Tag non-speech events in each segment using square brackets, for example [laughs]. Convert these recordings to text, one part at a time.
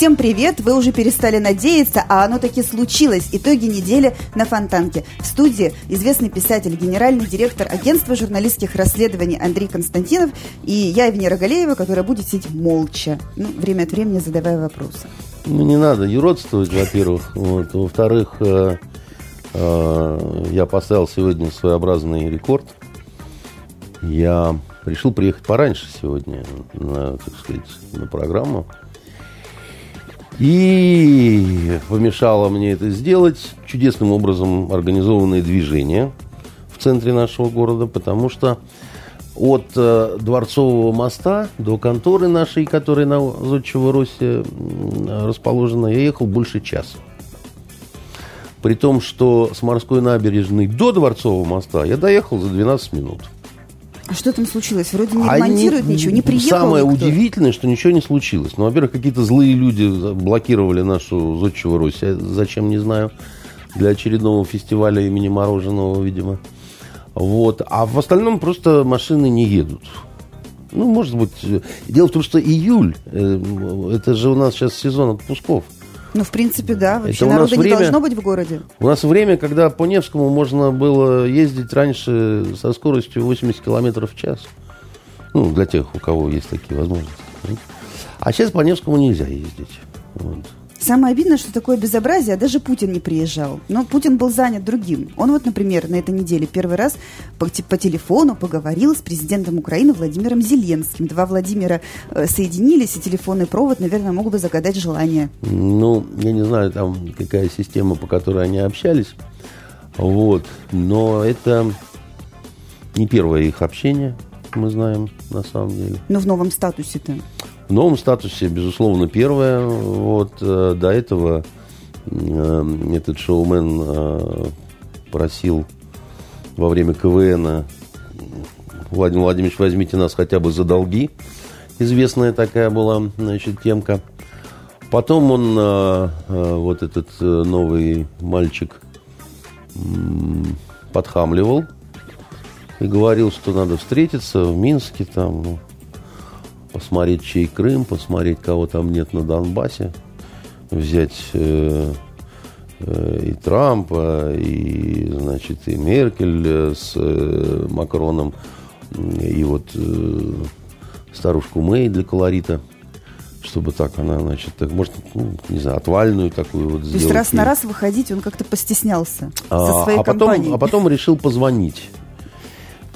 Всем привет! Вы уже перестали надеяться, а оно таки случилось. Итоги недели на Фонтанке. В студии известный писатель, генеральный директор агентства журналистских расследований Андрей Константинов и я, Венера Галеева, которая будет сидеть молча, ну, время от времени задавая вопросы. Ну, не надо юродствовать, во-первых. Вот. Во-вторых, э, э, я поставил сегодня своеобразный рекорд. Я решил приехать пораньше сегодня на, так сказать, на программу. И помешало мне это сделать чудесным образом организованное движение в центре нашего города, потому что от э, Дворцового моста до конторы нашей, которая на Зодчего Росе расположена, я ехал больше часа. При том, что с морской набережной до Дворцового моста я доехал за 12 минут. А что там случилось? Вроде не ремонтируют Они, ничего, не приехал Самое никто. удивительное, что ничего не случилось. Ну, во-первых, какие-то злые люди блокировали нашу Зодчего Русь. Зачем, не знаю. Для очередного фестиваля имени Мороженого, видимо. Вот. А в остальном просто машины не едут. Ну, может быть. Дело в том, что июль, э, это же у нас сейчас сезон отпусков. Ну, в принципе, да. Вообще Это народа время, не должно быть в городе. У нас время, когда по Невскому можно было ездить раньше со скоростью 80 километров в час. Ну, для тех, у кого есть такие возможности. А сейчас по Невскому нельзя ездить. Вот. Самое обидное, что такое безобразие, даже Путин не приезжал. Но Путин был занят другим. Он вот, например, на этой неделе первый раз по, по телефону поговорил с президентом Украины Владимиром Зеленским. Два Владимира э, соединились, и телефонный провод, наверное, мог бы загадать желание. Ну, я не знаю, там какая система, по которой они общались. Вот. Но это не первое их общение, мы знаем, на самом деле. Но в новом статусе-то. В новом статусе, безусловно, первое. Вот э, до этого э, этот шоумен э, просил во время КВН Владимир Владимирович, возьмите нас хотя бы за долги. Известная такая была, значит, темка. Потом он, вот этот новый мальчик, подхамливал и говорил, что надо встретиться в Минске, там, ну, посмотреть, чей Крым, посмотреть, кого там нет на Донбассе, взять э, э, и Трампа, и, значит, и Меркель э, с э, Макроном, и вот э, старушку Мэй для колорита чтобы так она, значит, так, может, ну, не знаю, отвальную такую вот сделать. То есть раз на раз выходить он как-то постеснялся а, со своей а потом, А потом решил позвонить.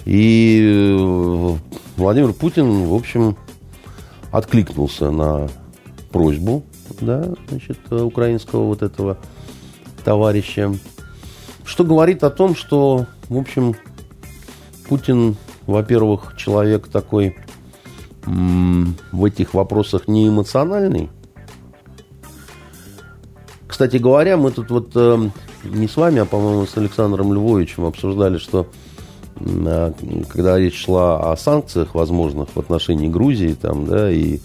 И э, Владимир Путин, в общем, откликнулся на просьбу да, значит, украинского вот этого товарища, что говорит о том, что, в общем, Путин, во-первых, человек такой в этих вопросах не эмоциональный. Кстати говоря, мы тут вот э, не с вами, а, по-моему, с Александром Львовичем обсуждали, что когда речь шла о санкциях возможных в отношении Грузии, там, да, и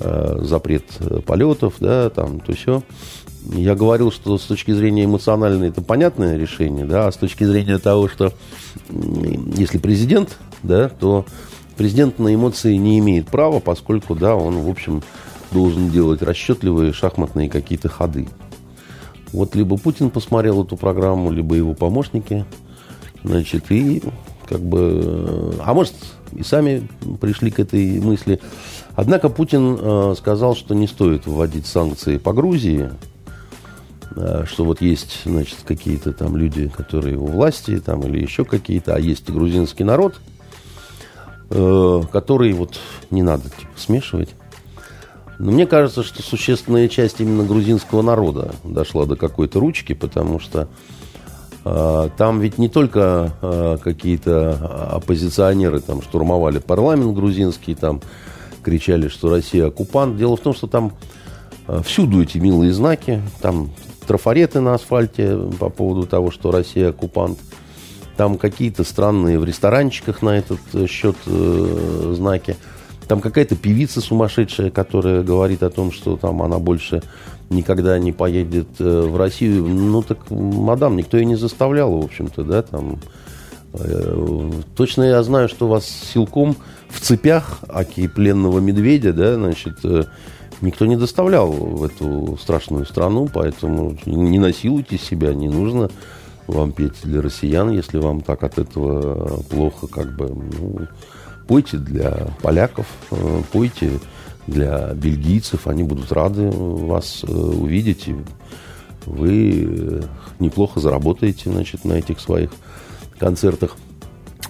э, запрет полетов, да, там, то все, я говорил, что с точки зрения эмоциональной это понятное решение, да, а с точки зрения того, что если президент, да, то президент на эмоции не имеет права, поскольку, да, он, в общем, должен делать расчетливые шахматные какие-то ходы. Вот либо Путин посмотрел эту программу, либо его помощники, значит, и как бы, а может, и сами пришли к этой мысли. Однако Путин э, сказал, что не стоит вводить санкции по Грузии, э, что вот есть, значит, какие-то там люди, которые у власти, там, или еще какие-то, а есть и грузинский народ, э, который вот не надо типа, смешивать. Но мне кажется, что существенная часть именно грузинского народа дошла до какой-то ручки, потому что там ведь не только а, какие-то оппозиционеры там штурмовали парламент грузинский, там кричали, что Россия оккупант. Дело в том, что там а, всюду эти милые знаки, там трафареты на асфальте по поводу того, что Россия оккупант. Там какие-то странные в ресторанчиках на этот счет э, знаки. Там какая-то певица сумасшедшая, которая говорит о том, что там она больше никогда не поедет э, в Россию. Ну так, мадам, никто ее не заставлял, в общем-то, да, там. Э, точно я знаю, что вас силком в цепях, аки пленного медведя, да, значит, э, никто не доставлял в эту страшную страну, поэтому не насилуйте себя, не нужно вам петь для россиян, если вам так от этого плохо, как бы, ну, Пойте для поляков, пойте для бельгийцев, они будут рады вас э, увидеть. И вы э, неплохо заработаете значит, на этих своих концертах.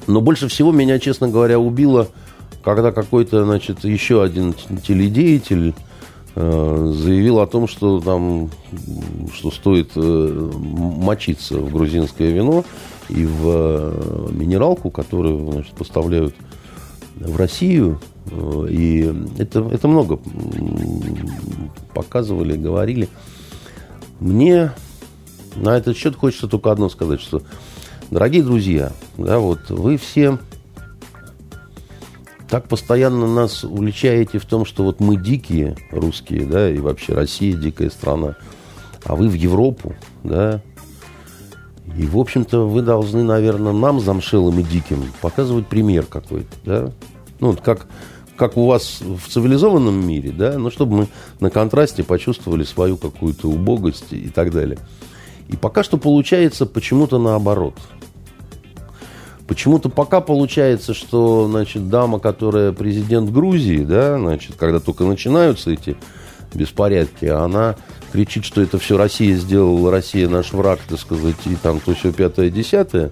Но больше всего меня, честно говоря, убило, когда какой-то, значит, еще один теледеятель заявил о том, что там, что стоит мочиться в грузинское вино и в минералку, которую, значит, поставляют в Россию, э, и это, это много показывали, говорили. Мне на этот счет хочется только одно сказать, что, дорогие друзья, да, вот вы все так постоянно нас уличаете в том, что вот мы дикие русские, да, и вообще Россия дикая страна, а вы в Европу, да, и, в общем-то, вы должны, наверное, нам, замшелым и диким, показывать пример какой-то, да? Ну, как, как у вас в цивилизованном мире, да? Ну, чтобы мы на контрасте почувствовали свою какую-то убогость и так далее. И пока что получается почему-то наоборот. Почему-то пока получается, что, значит, дама, которая президент Грузии, да, значит, когда только начинаются эти беспорядки, она кричит, что это все Россия сделала, Россия наш враг, так сказать, и там то все пятое, десятое.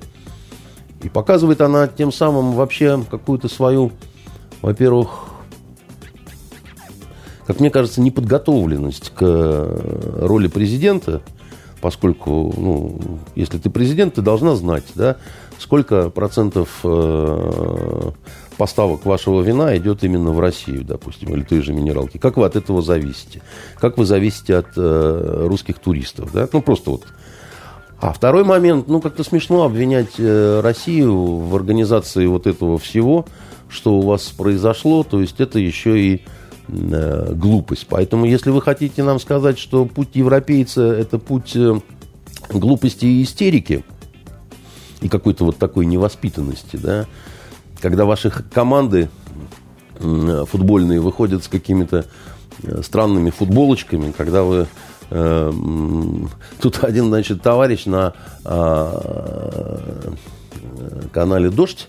И показывает она тем самым вообще какую-то свою, во-первых, как мне кажется, неподготовленность к роли президента, поскольку, ну, если ты президент, ты должна знать, да, сколько процентов э, поставок вашего вина идет именно в Россию, допустим, или той же минералки. Как вы от этого зависите? Как вы зависите от э, русских туристов? Да? Ну, просто вот. А второй момент, ну, как-то смешно обвинять э, Россию в организации вот этого всего, что у вас произошло, то есть это еще и э, глупость. Поэтому, если вы хотите нам сказать, что путь европейца – это путь э, глупости и истерики, и какой-то вот такой невоспитанности, да, когда ваши команды футбольные выходят с какими-то э, странными футболочками, когда вы э, тут один, значит, товарищ на э, канале Дождь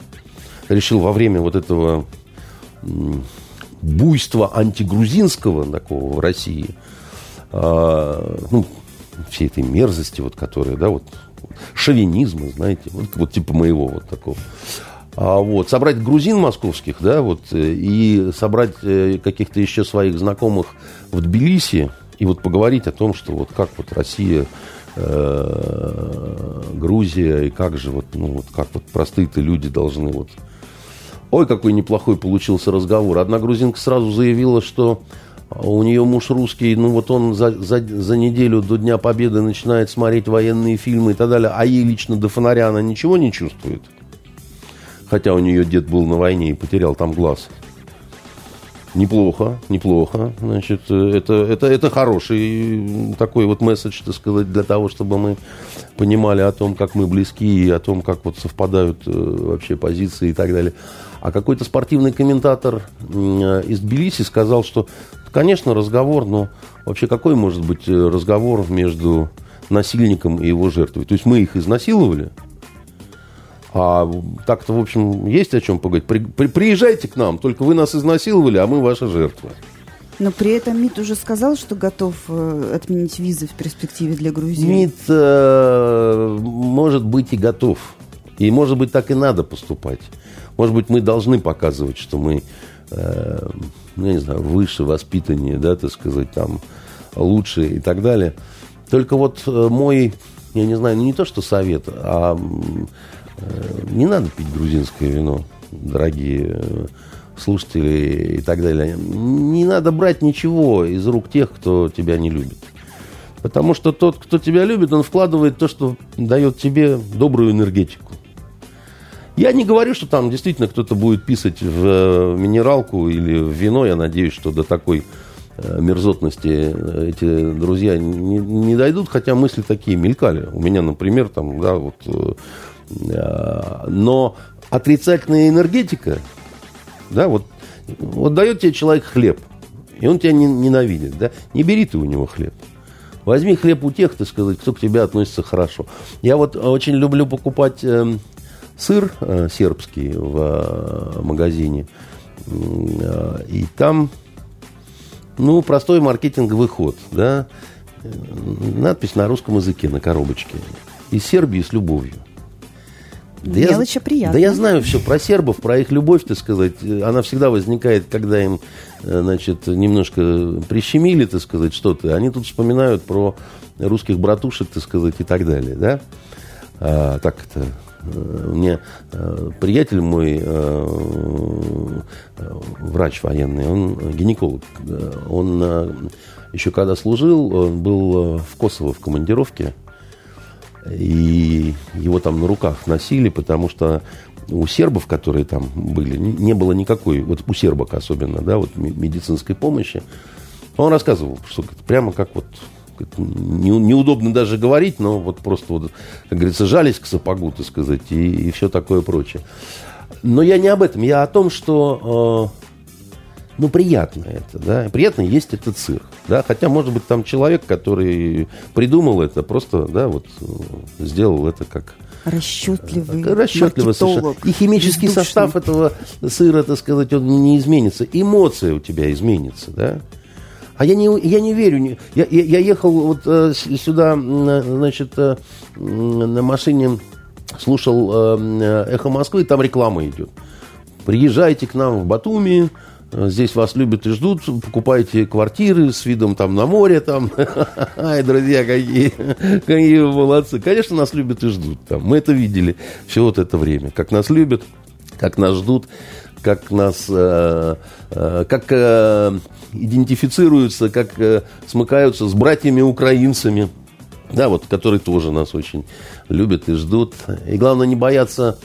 решил во время вот этого буйства антигрузинского такого в России, э, ну, всей этой мерзости, вот, которая, да, вот, шовинизма, знаете, вот, вот типа моего вот такого. А, вот, собрать грузин московских, да, вот, э, и собрать э, каких-то еще своих знакомых в Тбилиси, и вот поговорить о том, что вот как вот Россия, э, Грузия, и как же вот, ну, вот как вот простые-то люди должны вот... Ой, какой неплохой получился разговор. Одна грузинка сразу заявила, что у нее муж русский, ну вот он за, за, за неделю до Дня Победы начинает смотреть военные фильмы и так далее, а ей лично до фонаря она ничего не чувствует хотя у нее дед был на войне и потерял там глаз. Неплохо, неплохо. Значит, это, это, это хороший такой вот месседж, так сказать, для того, чтобы мы понимали о том, как мы близки и о том, как вот совпадают э, вообще позиции и так далее. А какой-то спортивный комментатор из Тбилиси сказал, что, конечно, разговор, но вообще какой может быть э, разговор между насильником и его жертвой? То есть мы их изнасиловали, а так-то, в общем, есть о чем поговорить. При, при, приезжайте к нам, только вы нас изнасиловали, а мы ваша жертва. Но при этом МИД уже сказал, что готов э, отменить визы в перспективе для Грузии. МИД, э, может быть, и готов. И, может быть, так и надо поступать. Может быть, мы должны показывать, что мы, э, ну, я не знаю, выше, воспитаннее, да, так сказать, там, лучше и так далее. Только вот э, мой, я не знаю, ну, не то, что совет, а не надо пить грузинское вино, дорогие э, слушатели и так далее. Не надо брать ничего из рук тех, кто тебя не любит. Потому что тот, кто тебя любит, он вкладывает то, что дает тебе добрую энергетику. Я не говорю, что там действительно кто-то будет писать в э, минералку или в вино. Я надеюсь, что до такой э, мерзотности э, эти друзья не, не дойдут, хотя мысли такие мелькали. У меня, например, там, да, вот... Но отрицательная энергетика, да, вот, вот дает тебе человек хлеб, и он тебя не, ненавидит, да, не бери ты у него хлеб. Возьми хлеб у тех, так сказать, кто к тебе относится хорошо. Я вот очень люблю покупать э, сыр э, сербский в э, магазине. Э, и там, ну, простой маркетинговый ход, да. Надпись на русском языке на коробочке. Из Сербии с любовью. Да Мелочи я, приятно. Да я знаю все про сербов, про их любовь, так сказать. Она всегда возникает, когда им, значит, немножко прищемили, так сказать, что-то. Они тут вспоминают про русских братушек, так сказать, и так далее, да? А, так это мне э, приятель мой, врач военный, он гинеколог, он еще когда служил, он был в Косово в командировке, и его там на руках носили, потому что у сербов, которые там были, не было никакой, вот у сербок особенно, да, вот медицинской помощи. Он рассказывал, что прямо как вот неудобно даже говорить, но вот просто, вот, как говорится, жались к сапогу, так сказать, и, и все такое прочее. Но я не об этом, я о том, что э, ну, приятно это, да, приятно есть этот цирк, да, хотя, может быть, там человек, который придумал это, просто, да, вот, сделал это как... Расчетливый Расчетливо совершенно. И химический бездушный. состав этого сыра, так сказать, он не изменится. Эмоция у тебя изменится, да. А я не, я не верю. Я, я, я ехал вот э, сюда, значит, э, на машине, слушал э, «Эхо Москвы», там реклама идет. Приезжайте к нам в Батуми, Здесь вас любят и ждут, покупайте квартиры с видом там на море, там. [laughs] Ай, друзья, какие, какие молодцы. Конечно, нас любят и ждут. Там. Мы это видели все вот это время. Как нас любят, как нас ждут, как нас, э, э, как э, идентифицируются, как смыкаются с братьями-украинцами, да, вот, которые тоже нас очень любят и ждут. И главное, не бояться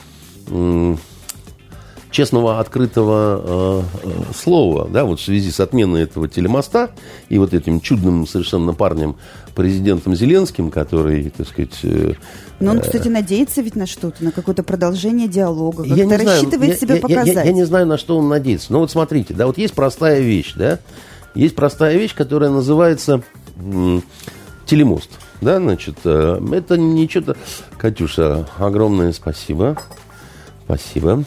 честного, открытого э, э, слова, да, вот в связи с отменой этого телемоста и вот этим чудным совершенно парнем, президентом Зеленским, который, так сказать... Э, но он, э, кстати, надеется ведь на что-то, на какое-то продолжение диалога, как-то я рассчитывает я, себя я, показать. Я, я, я не знаю, на что он надеется. Но вот смотрите, да, вот есть простая вещь, да, есть простая вещь, которая называется телемост. Да, значит, э, это не что-то... Катюша, огромное спасибо. Спасибо.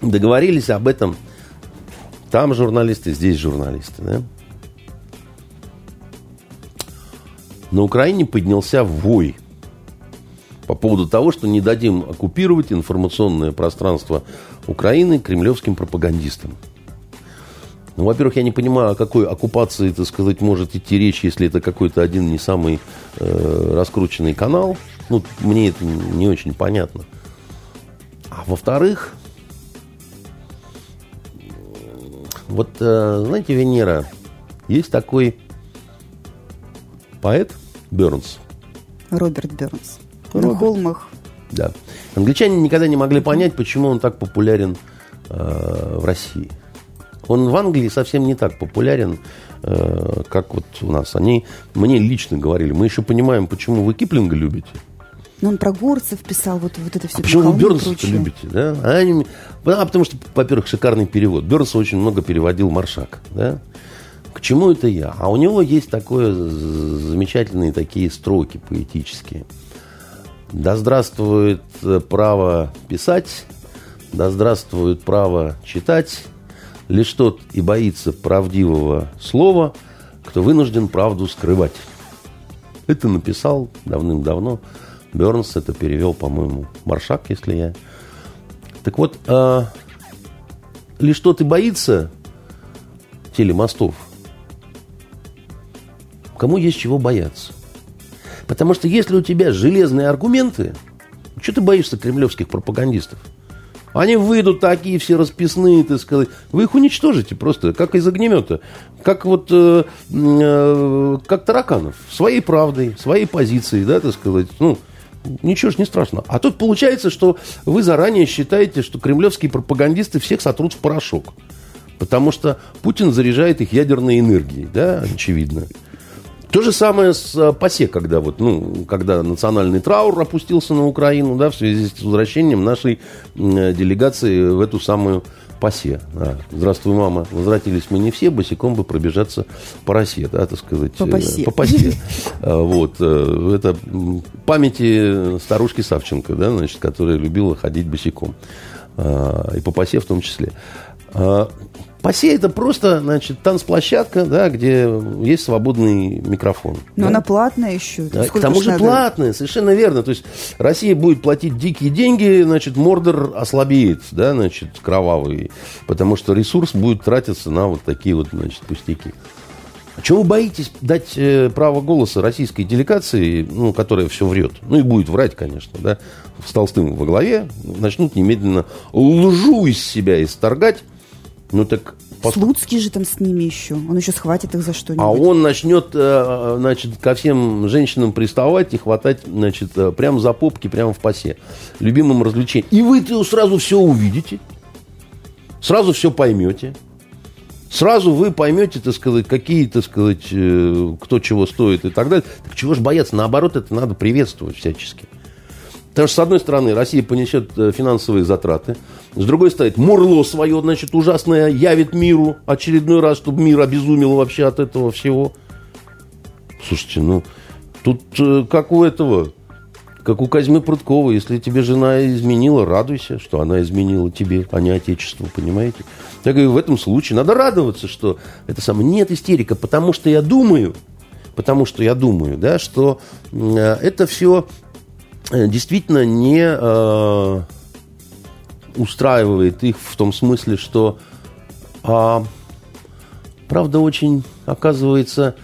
Договорились об этом. Там журналисты, здесь журналисты. Да? На Украине поднялся вой по поводу того, что не дадим оккупировать информационное пространство Украины кремлевским пропагандистам. Ну, во-первых, я не понимаю, о какой оккупации, так сказать, может идти речь, если это какой-то один не самый э, раскрученный канал. Ну, мне это не очень понятно. А во-вторых, Вот, э, знаете, Венера, есть такой поэт Бернс. Роберт Бернс. Роберт. На холмах. Да. Англичане никогда не могли понять, почему он так популярен э, в России. Он в Англии совсем не так популярен, э, как вот у нас. Они мне лично говорили, мы еще понимаем, почему вы Киплинга любите. Но он про горцев писал, вот, вот это все. А почему вы Бернса любите, да? А, они, а потому что, во-первых, шикарный перевод. Бернс очень много переводил Маршак, да? К чему это я? А у него есть такое замечательные такие строки поэтические. Да здравствует право писать, да здравствует право читать, лишь тот и боится правдивого слова, кто вынужден правду скрывать. Это написал давным-давно Бернс это перевел, по-моему, Маршак, если я. Так вот, э, лишь тот и боится телемостов, кому есть чего бояться. Потому что если у тебя железные аргументы, что ты боишься кремлевских пропагандистов? Они выйдут такие все расписные, так сказать. Вы их уничтожите просто, как из огнемета. Как вот, э, э, как тараканов. Своей правдой, своей позицией, да, так сказать. Ну, ничего ж не страшно. А тут получается, что вы заранее считаете, что кремлевские пропагандисты всех сотрут в порошок. Потому что Путин заряжает их ядерной энергией, да, очевидно. То же самое с э, ПАСЕ, когда, вот, ну, когда национальный траур опустился на Украину, да, в связи с возвращением нашей э, делегации в эту самую ПАСЕ. Да. Здравствуй, мама. Возвратились мы не все, босиком бы пробежаться по России, да, так сказать. По ПАСЕ. По ПАСЕ. Вот. Это памяти старушки Савченко, да, значит, которая любила ходить босиком. И по ПАСЕ в том числе. Пасе это просто, значит, танцплощадка, да, где есть свободный микрофон. Но да? она платная еще. Да, к тому же надо? платная, совершенно верно. То есть Россия будет платить дикие деньги, значит, Мордор ослабеет, да, значит, кровавый, потому что ресурс будет тратиться на вот такие вот, значит, пустяки. А чего вы боитесь дать э, право голоса российской делегации, ну, которая все врет? Ну, и будет врать, конечно, да, с Толстым во главе, начнут немедленно лжу из себя исторгать, ну так... Слуцкий же там с ними еще. Он еще схватит их за что-нибудь. А он начнет, э, значит, ко всем женщинам приставать и хватать, значит, э, прямо за попки, прямо в пасе. Любимым развлечением. И вы сразу все увидите. Сразу все поймете. Сразу вы поймете, так сказать, какие, так сказать, э, кто чего стоит и так далее. Так чего же бояться? Наоборот, это надо приветствовать всячески. Потому что, с одной стороны, Россия понесет финансовые затраты. С другой стороны, Мурло свое, значит, ужасное явит миру очередной раз, чтобы мир обезумел вообще от этого всего. Слушайте, ну, тут э, как у этого, как у Казьмы Прудкова, если тебе жена изменила, радуйся, что она изменила тебе, а не отечеству, понимаете? Так и в этом случае надо радоваться, что это самое, нет истерика, потому что я думаю, потому что я думаю, да, что э, это все Э, действительно не э, устраивает их в том смысле, что э, правда очень оказывается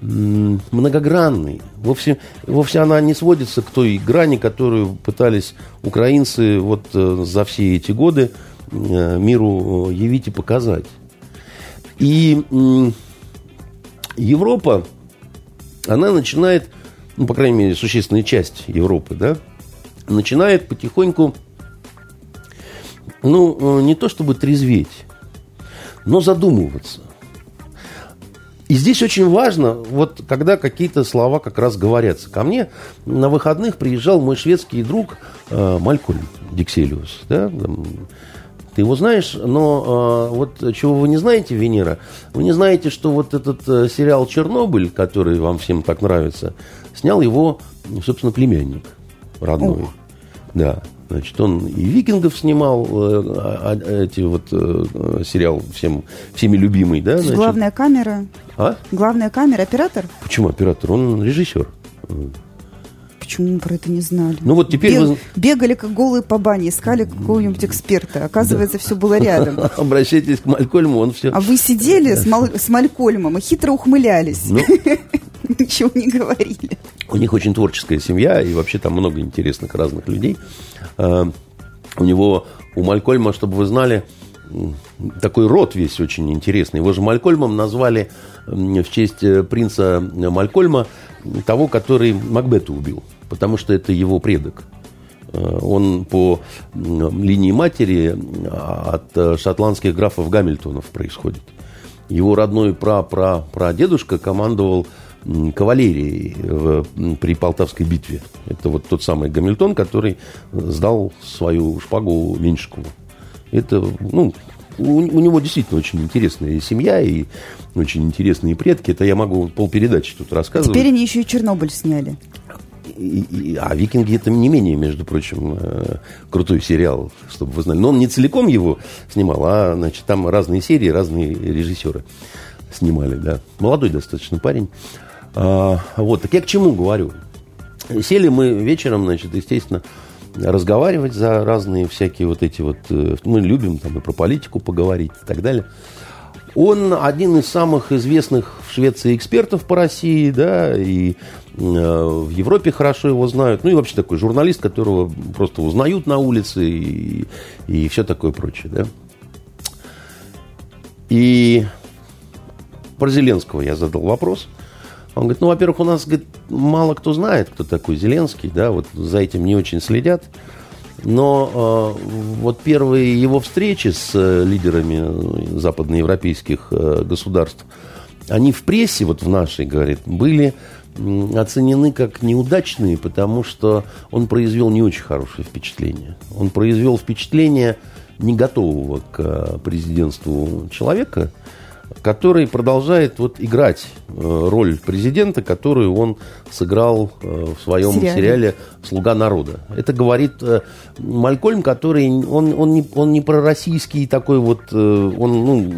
многогранной. Вовсе, вовсе она не сводится к той грани, которую пытались украинцы вот э, за все эти годы э, миру явить и показать. И э, Европа, она начинает ну, по крайней мере, существенная часть Европы, да, начинает потихоньку, ну, э, не то чтобы трезветь, но задумываться. И здесь очень важно, вот когда какие-то слова как раз говорятся. Ко мне на выходных приезжал мой шведский друг э, Малькольм Дикселиус. Да? Ты его знаешь, но э, вот чего вы не знаете, Венера, вы не знаете, что вот этот э, сериал «Чернобыль», который вам всем так нравится, Снял его, собственно, племянник родной. Ох. Да. Значит, он и викингов снимал, э, а, а, эти вот э, сериал всем, всеми любимый, да? Значит. Главная камера. А? Главная камера, оператор? Почему оператор? Он режиссер. Почему мы про это не знали? Ну вот теперь Бег, вы... Бегали как голые по бане, искали какого-нибудь эксперта. Оказывается, да. все было рядом. [laughs] Обращайтесь к Малькольму, он все... А вы сидели с, Мал... с Малькольмом и хитро ухмылялись. Ну, [laughs] ничего не говорили. У них очень творческая семья, и вообще там много интересных разных людей. А, у него, у Малькольма, чтобы вы знали, такой род весь очень интересный. Его же Малькольмом назвали в честь э, принца Малькольма, того, который Макбета убил, потому что это его предок. Э, он по линии матери а, от э, шотландских графов Гамильтонов происходит. Его родной пра-пра-прадедушка командовал кавалерии в, при Полтавской битве. Это вот тот самый Гамильтон, который сдал свою шпагу Меньшикову. Это, ну, у, у него действительно очень интересная семья и очень интересные предки. Это я могу полпередачи тут рассказывать. Теперь они еще и Чернобыль сняли. И, и, а «Викинги» это не менее, между прочим, э, крутой сериал, чтобы вы знали. Но он не целиком его снимал, а значит, там разные серии, разные режиссеры снимали. Да. Молодой достаточно парень. А, вот, так я к чему говорю? Сели мы вечером, значит, естественно, разговаривать за разные всякие вот эти вот... Э, мы любим там и про политику поговорить и так далее. Он один из самых известных Швеции экспертов по России, да, и э, в Европе хорошо его знают. Ну и вообще такой журналист, которого просто узнают на улице и, и все такое прочее, да. И про Зеленского я задал вопрос. Он говорит, ну, во-первых, у нас говорит, мало кто знает, кто такой Зеленский, да, вот за этим не очень следят. Но э, вот первые его встречи с э, лидерами западноевропейских э, государств, они в прессе, вот в нашей, говорит, были оценены как неудачные, потому что он произвел не очень хорошее впечатление. Он произвел впечатление не готового к э, президентству человека, который продолжает вот играть э, роль президента, которую он сыграл э, в своем сериале, сериале «Слуга народа». Это говорит Малькольм, который он, он, не, он не пророссийский такой вот, он ну,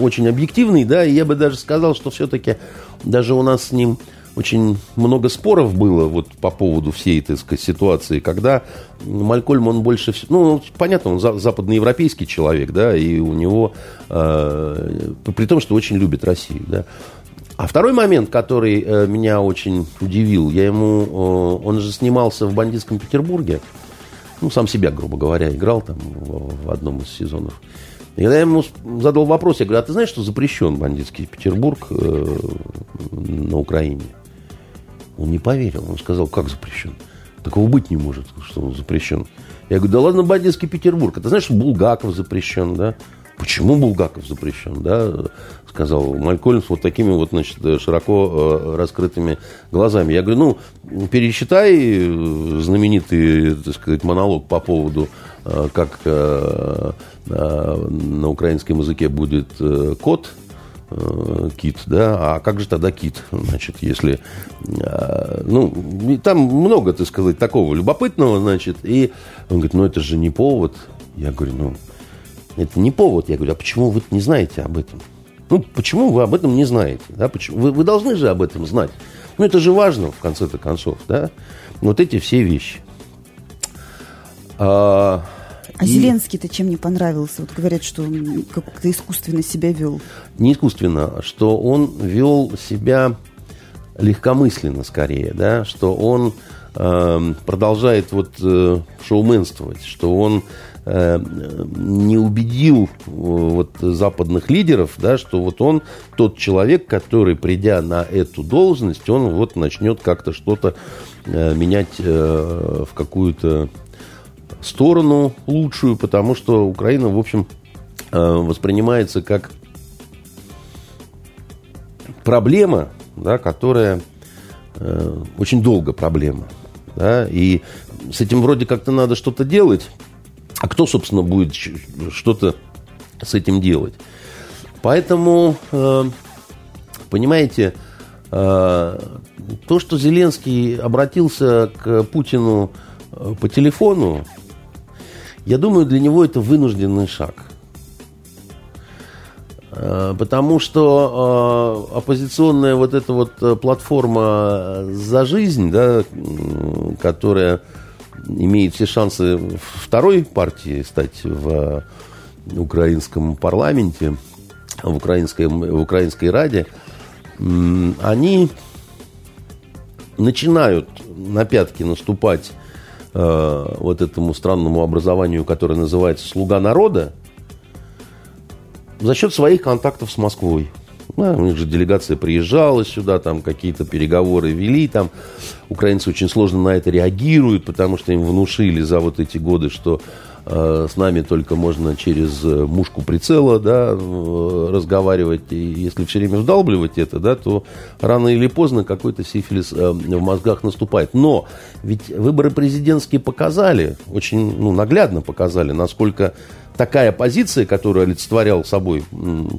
очень объективный, да, и я бы даже сказал, что все-таки даже у нас с ним очень много споров было вот по поводу всей этой сказать, ситуации, когда Малькольм, он больше... Ну, понятно, он западноевропейский человек, да, и у него... Э, при том, что очень любит Россию, да. А второй момент, который э, меня очень удивил, я ему... Э, он же снимался в «Бандитском Петербурге», ну, сам себя, грубо говоря, играл там в, в одном из сезонов. И я ему задал вопрос, я говорю, а ты знаешь, что запрещен бандитский Петербург э, на Украине? Он не поверил. Он сказал, как запрещен? Такого быть не может, что он запрещен. Я говорю, да ладно, бандитский Петербург. Ты знаешь, что Булгаков запрещен, да? Почему Булгаков запрещен, да? Сказал Малькольм вот такими вот, значит, широко э, раскрытыми глазами. Я говорю, ну, пересчитай э, знаменитый, так сказать, монолог по поводу, э, как на украинском языке будет Э, кит, да, а как же тогда кит, значит, если, э, ну, там много, так сказать, такого любопытного, значит, и он говорит, ну, это же не повод, я говорю, ну, это не повод, я говорю, а почему вы не знаете об этом? Ну, почему вы об этом не знаете, да, почему? Вы, вы должны же об этом знать, ну, это же важно, в конце-то концов, да, вот эти все вещи. А, а и... Зеленский-то чем не понравился? Вот говорят, что он как-то искусственно себя вел. Не искусственно, что он вел себя легкомысленно скорее, да, что он э, продолжает вот э, шоуменствовать, что он э, не убедил э, вот западных лидеров, да, что вот он тот человек, который, придя на эту должность, он вот начнет как-то что-то э, менять э, в какую-то сторону лучшую, потому что Украина, в общем, э, воспринимается как проблема, да, которая э, очень долго проблема. Да, и с этим вроде как-то надо что-то делать. А кто, собственно, будет что-то с этим делать? Поэтому, э, понимаете, то, что Зеленский обратился к Путину по телефону, я думаю, для него это вынужденный шаг. Э, потому что э, оппозиционная вот эта вот э, платформа «За жизнь», да, которая имеет все шансы второй партии стать в украинском парламенте, в украинской, в украинской Раде, они начинают на пятки наступать э, вот этому странному образованию, которое называется «Слуга народа», за счет своих контактов с Москвой. Да, у них же делегация приезжала сюда, там какие-то переговоры вели, там украинцы очень сложно на это реагируют, потому что им внушили за вот эти годы, что с нами только можно через э, мушку прицела да, э, разговаривать. И если все время вдалбливать это, да, то рано или поздно какой-то сифилис э, в мозгах наступает. Но ведь выборы президентские показали, очень ну, наглядно показали, насколько такая позиция, которую олицетворял собой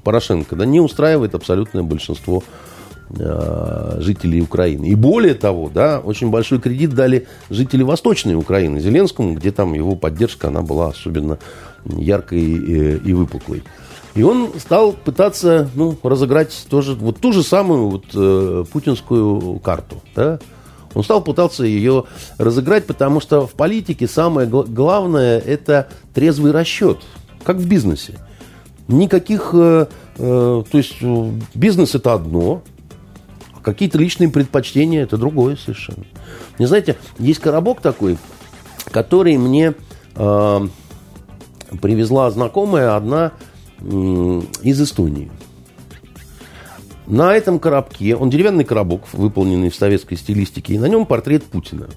Порошенко, да, не устраивает абсолютное большинство э, жителей Украины. И более того, да, очень большой кредит дали жители Восточной Украины Зеленскому, где там его поддержка, она была особенно яркой и, и выпуклой. И он стал пытаться ну, разыграть тоже, вот ту же самую вот, э, путинскую карту. Да? Он стал пытаться ее разыграть, потому что в политике самое главное – это трезвый расчет, как в бизнесе. Никаких э, Э, то есть э, бизнес это одно, какие-то личные предпочтения это другое совершенно. Не знаете, есть коробок такой, который мне э, привезла знакомая одна э, из Эстонии. На этом коробке, он деревянный коробок, выполненный в советской стилистике, и на нем портрет Путина.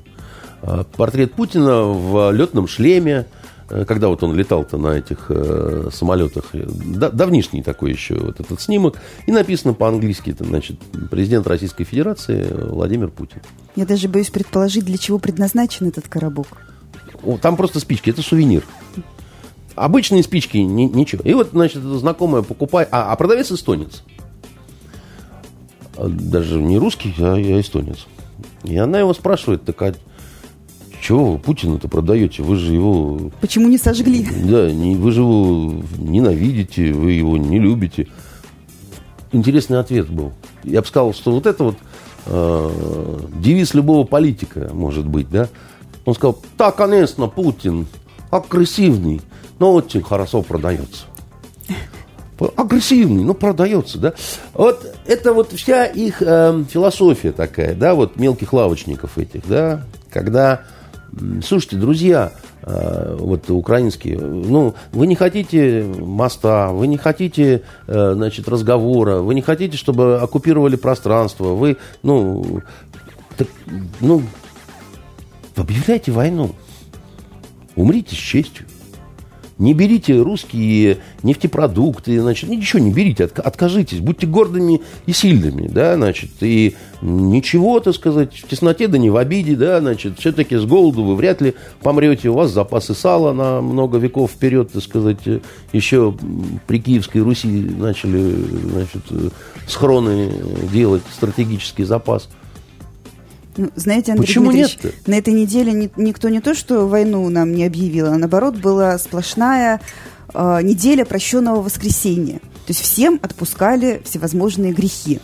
Э, портрет Путина в летном шлеме, когда вот он летал-то на этих э, самолетах, э, да, давнишний такой еще вот этот снимок, и написано по-английски, это, значит, президент Российской Федерации Владимир Путин. Я даже боюсь предположить, для чего предназначен этот коробок. Там просто спички, это сувенир. Обычные спички, ни, ничего. И вот, значит, знакомая покупает, а, а продавец эстонец. А даже не русский, а, а эстонец. И она его спрашивает, так а чего вы Путина-то продаете? Вы же его... Почему не сожгли? Да, не, вы же его ненавидите, вы его не любите. Интересный ответ был. Я бы сказал, что вот это вот э, девиз любого политика, может быть, да? Он сказал, да, конечно, Путин агрессивный, но очень хорошо продается. Агрессивный, но продается, да? Вот это вот вся их э, философия такая, да, вот мелких лавочников этих, да, когда Слушайте, друзья, э, вот украинские, ну, вы не хотите моста, вы не хотите, э, значит, разговора, вы не хотите, чтобы оккупировали пространство, вы, ну, так, ну, объявляйте войну, умрите с честью. Не берите русские нефтепродукты, значит, ничего не берите, откажитесь, будьте гордыми и сильными, да, значит, и ничего, так сказать, в тесноте, да не в обиде, да, значит, все-таки с голоду вы вряд ли помрете, у вас запасы сала на много веков вперед, так сказать, еще при Киевской Руси начали, значит, схроны делать, стратегический запас – знаете, Андрей Почему нет на этой неделе ни, никто не то, что войну нам не объявил, а наоборот была сплошная э, неделя прощенного воскресенья. То есть всем отпускали всевозможные грехи.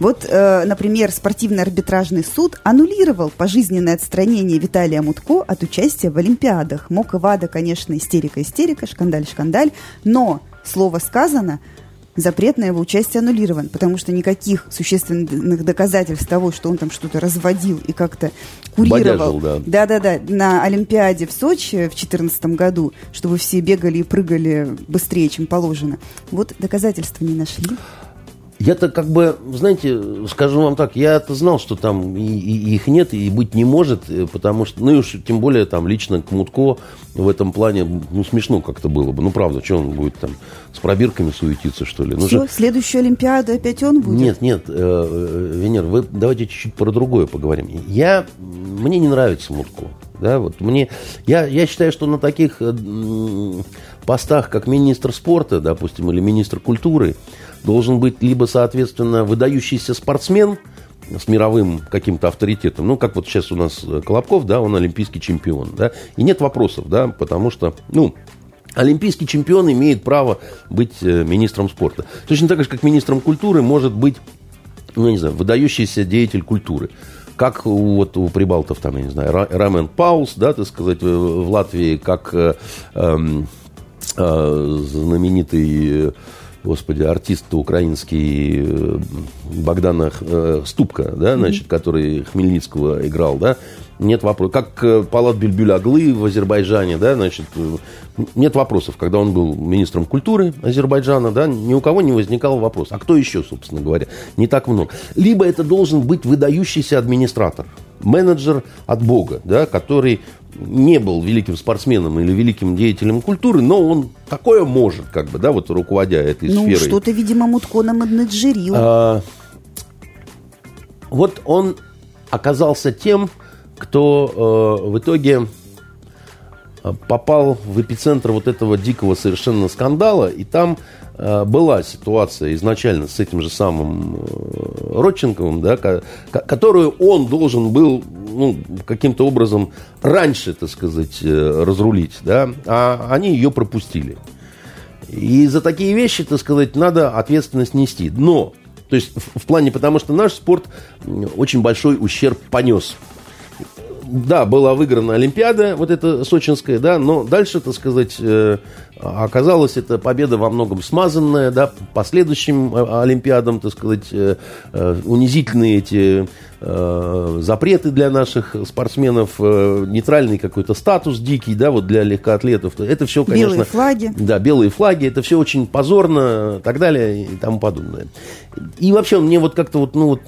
Вот, э, например, спортивный арбитражный суд аннулировал пожизненное отстранение Виталия Мутко от участия в Олимпиадах. Мок и Вада, конечно, истерика-истерика, шкандаль-шкандаль, но слово сказано – запрет на его участие аннулирован, потому что никаких существенных доказательств того, что он там что-то разводил и как-то курировал. Да-да-да, на Олимпиаде в Сочи в 2014 году, чтобы все бегали и прыгали быстрее, чем положено. Вот доказательства не нашли. Я-то как бы, знаете, скажу вам так, я это знал, что там и, и их нет, и быть не может, э, потому что, ну и уж тем более там лично к Мутко в этом плане, ну смешно как-то было бы. Ну правда, что он будет там с пробирками суетиться, что ли? Ну, Все, же... следующую Олимпиаду опять он будет? Нет, нет, э, э, Венер, вы давайте чуть-чуть про другое поговорим. Я, мне не нравится Мутко. Да, вот мне, я, я считаю, что на таких э, постах, как министр спорта, допустим, или министр культуры, должен быть либо, соответственно, выдающийся спортсмен с мировым каким-то авторитетом, ну, как вот сейчас у нас Колобков, да, он олимпийский чемпион, да, и нет вопросов, да, потому что, ну, Олимпийский чемпион имеет право быть э, министром спорта. Точно так же, как министром культуры может быть, ну, не знаю, выдающийся деятель культуры. Как у, вот, у прибалтов, там, я не знаю, Рамен Паулс, да, так сказать, в Латвии, как э, э, э, знаменитый господи, артист украинский э, Богдана э, Ступка, да, значит, который Хмельницкого играл, да, нет вопросов. Как э, Палат Бюльбюль Аглы в Азербайджане, да, значит, нет вопросов. Когда он был министром культуры Азербайджана, да, ни у кого не возникал вопрос. А кто еще, собственно говоря? Не так много. Либо это должен быть выдающийся администратор, менеджер от Бога, да, который не был великим спортсменом или великим деятелем культуры, но он такое может, как бы, да, вот руководя этой ну, сферой. Ну, что-то, видимо, Мутко нам наджирил. А, вот он оказался тем, кто э, в итоге э, попал в эпицентр вот этого дикого совершенно скандала, и там э, была ситуация изначально с этим же самым э, Родченковым, да, ко- которую он должен был ну, каким-то образом раньше, так сказать, э, разрулить, да, а они ее пропустили. И за такие вещи, так сказать, надо ответственность нести. Но, то есть в, в плане, потому что наш спорт очень большой ущерб понес да, была выиграна Олимпиада, вот эта сочинская, да, но дальше, так сказать, э, оказалось, это победа во многом смазанная, да, последующим э, Олимпиадам, так сказать, э, унизительные эти запреты для наших спортсменов, нейтральный какой-то статус дикий, да, вот для легкоатлетов. Это все, конечно... Белые флаги. Да, белые флаги, это все очень позорно, и так далее, и тому подобное. И вообще мне вот как-то вот, ну вот,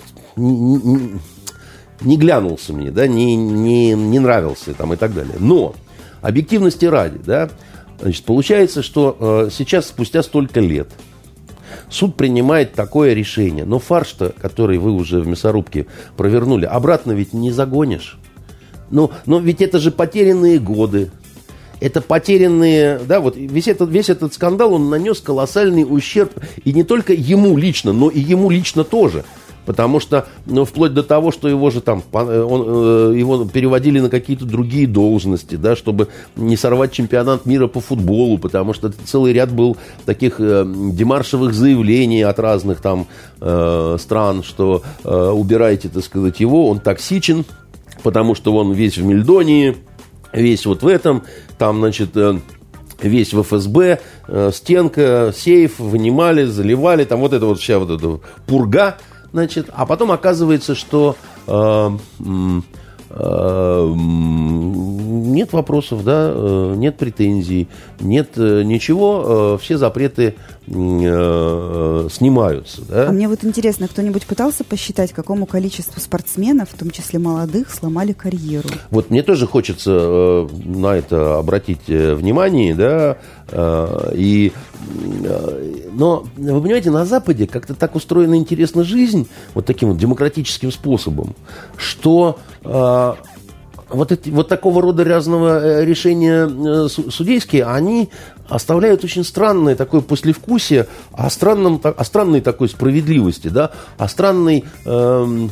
не глянулся мне, да, не, не, не нравился там и так далее. Но объективности ради, да, значит, получается, что э, сейчас, спустя столько лет, суд принимает такое решение. Но фарш-то, который вы уже в мясорубке провернули, обратно ведь не загонишь. Ну, но ведь это же потерянные годы. Это потерянные, да, вот весь этот, весь этот скандал, он нанес колоссальный ущерб и не только ему лично, но и ему лично тоже. Потому что, ну, вплоть до того, что его же там, он, э, его переводили на какие-то другие должности, да, чтобы не сорвать чемпионат мира по футболу, потому что целый ряд был таких э, демаршевых заявлений от разных там э, стран, что э, убирайте, так сказать, его, он токсичен, потому что он весь в Мельдонии, весь вот в этом, там, значит... Э, весь в ФСБ, э, стенка, сейф вынимали, заливали, там вот это вот вся вот эта пурга, Значит, а потом оказывается, что э, э, нет вопросов, да, э, нет претензий, нет э, ничего, все запреты снимаются. Да? А мне вот интересно, кто-нибудь пытался посчитать, какому количеству спортсменов, в том числе молодых, сломали карьеру? Вот мне тоже хочется на это обратить внимание, да, и, но, вы понимаете, на Западе как-то так устроена интересна жизнь, вот таким вот демократическим способом, что вот, эти, вот такого рода разного э, решения э, судейские, они оставляют очень странное такое послевкусие о, странном, о странной такой справедливости, да, о странной... Эм,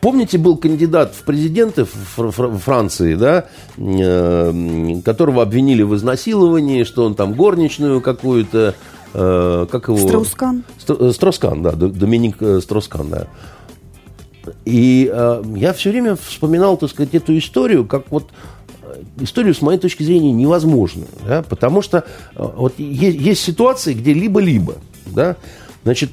Помните, был кандидат в президенты Франции, да, э, которого обвинили в изнасиловании, что он там горничную какую-то, как его? Строускан. Строскан, да, Доминик Строскан, да. И э, я все время вспоминал, так сказать, эту историю, как вот э, историю, с моей точки зрения, невозможную. Да? Потому что э, вот есть, есть ситуации, где либо-либо. Да? Значит,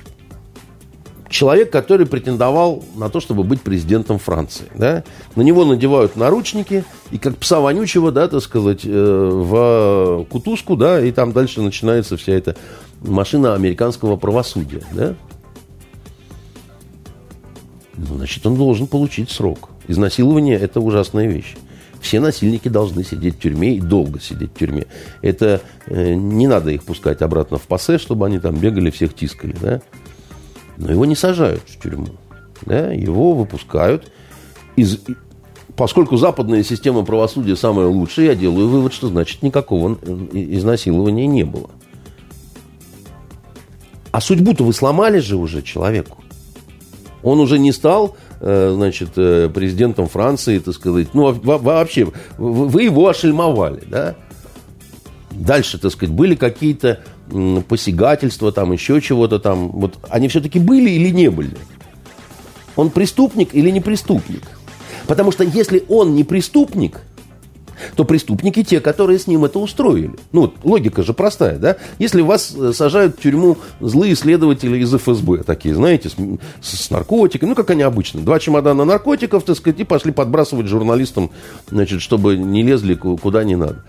человек, который претендовал на то, чтобы быть президентом Франции. Да? На него надевают наручники, и как пса вонючего, да, так сказать, э, в кутузку, да, и там дальше начинается вся эта машина американского правосудия. Да? Значит, он должен получить срок. Изнасилование – это ужасная вещь. Все насильники должны сидеть в тюрьме и долго сидеть в тюрьме. Это э, не надо их пускать обратно в пассе, чтобы они там бегали, всех тискали, да? Но его не сажают в тюрьму. Да? Его выпускают из... Поскольку западная система правосудия самая лучшая, я делаю вывод, что значит никакого изнасилования не было. А судьбу-то вы сломали же уже человеку. Он уже не стал э, значит, э, президентом Франции, так сказать. Ну, вообще, вы его ошельмовали, да? Дальше, так сказать, были какие-то посягательства, там еще чего-то там. Вот они все-таки были или не были? Он преступник или не преступник? Потому что если он не преступник, то преступники те, которые с ним это устроили. Ну, вот логика же простая, да? Если вас э, сажают в тюрьму злые следователи из ФСБ, такие, знаете, с, с наркотиками, ну, как они обычно, два чемодана наркотиков, так сказать, и пошли подбрасывать журналистам, значит, чтобы не лезли куда не надо.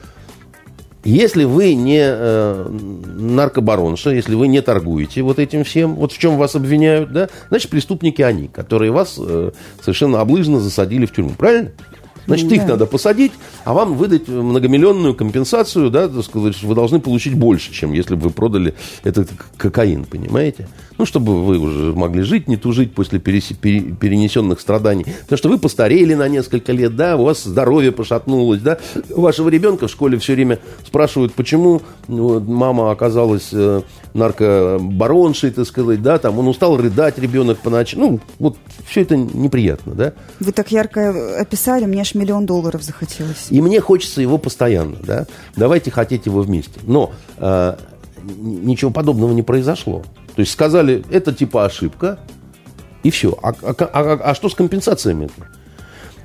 Если вы не э, наркобаронша, если вы не торгуете вот этим всем, вот в чем вас обвиняют, да, значит, преступники они, которые вас э, совершенно облыжно засадили в тюрьму. Правильно? Значит, да. их надо посадить, а вам выдать многомиллионную компенсацию, да, так сказать, вы должны получить больше, чем если бы вы продали этот кокаин, понимаете? Ну, чтобы вы уже могли жить, не тужить после перенесенных страданий. Потому что вы постарели на несколько лет, да, у вас здоровье пошатнулось, да. У вашего ребенка в школе все время спрашивают, почему ну, мама оказалась э, наркобароншей, так сказать, да, там он устал рыдать ребенок по ночам. Ну, вот все это неприятно, да. Вы так ярко описали, мне аж миллион долларов захотелось. И мне хочется его постоянно, да. Давайте хотеть его вместе. Но э, ничего подобного не произошло. То есть сказали, это типа ошибка, И все. А, а, а, а что с компенсациями? -то?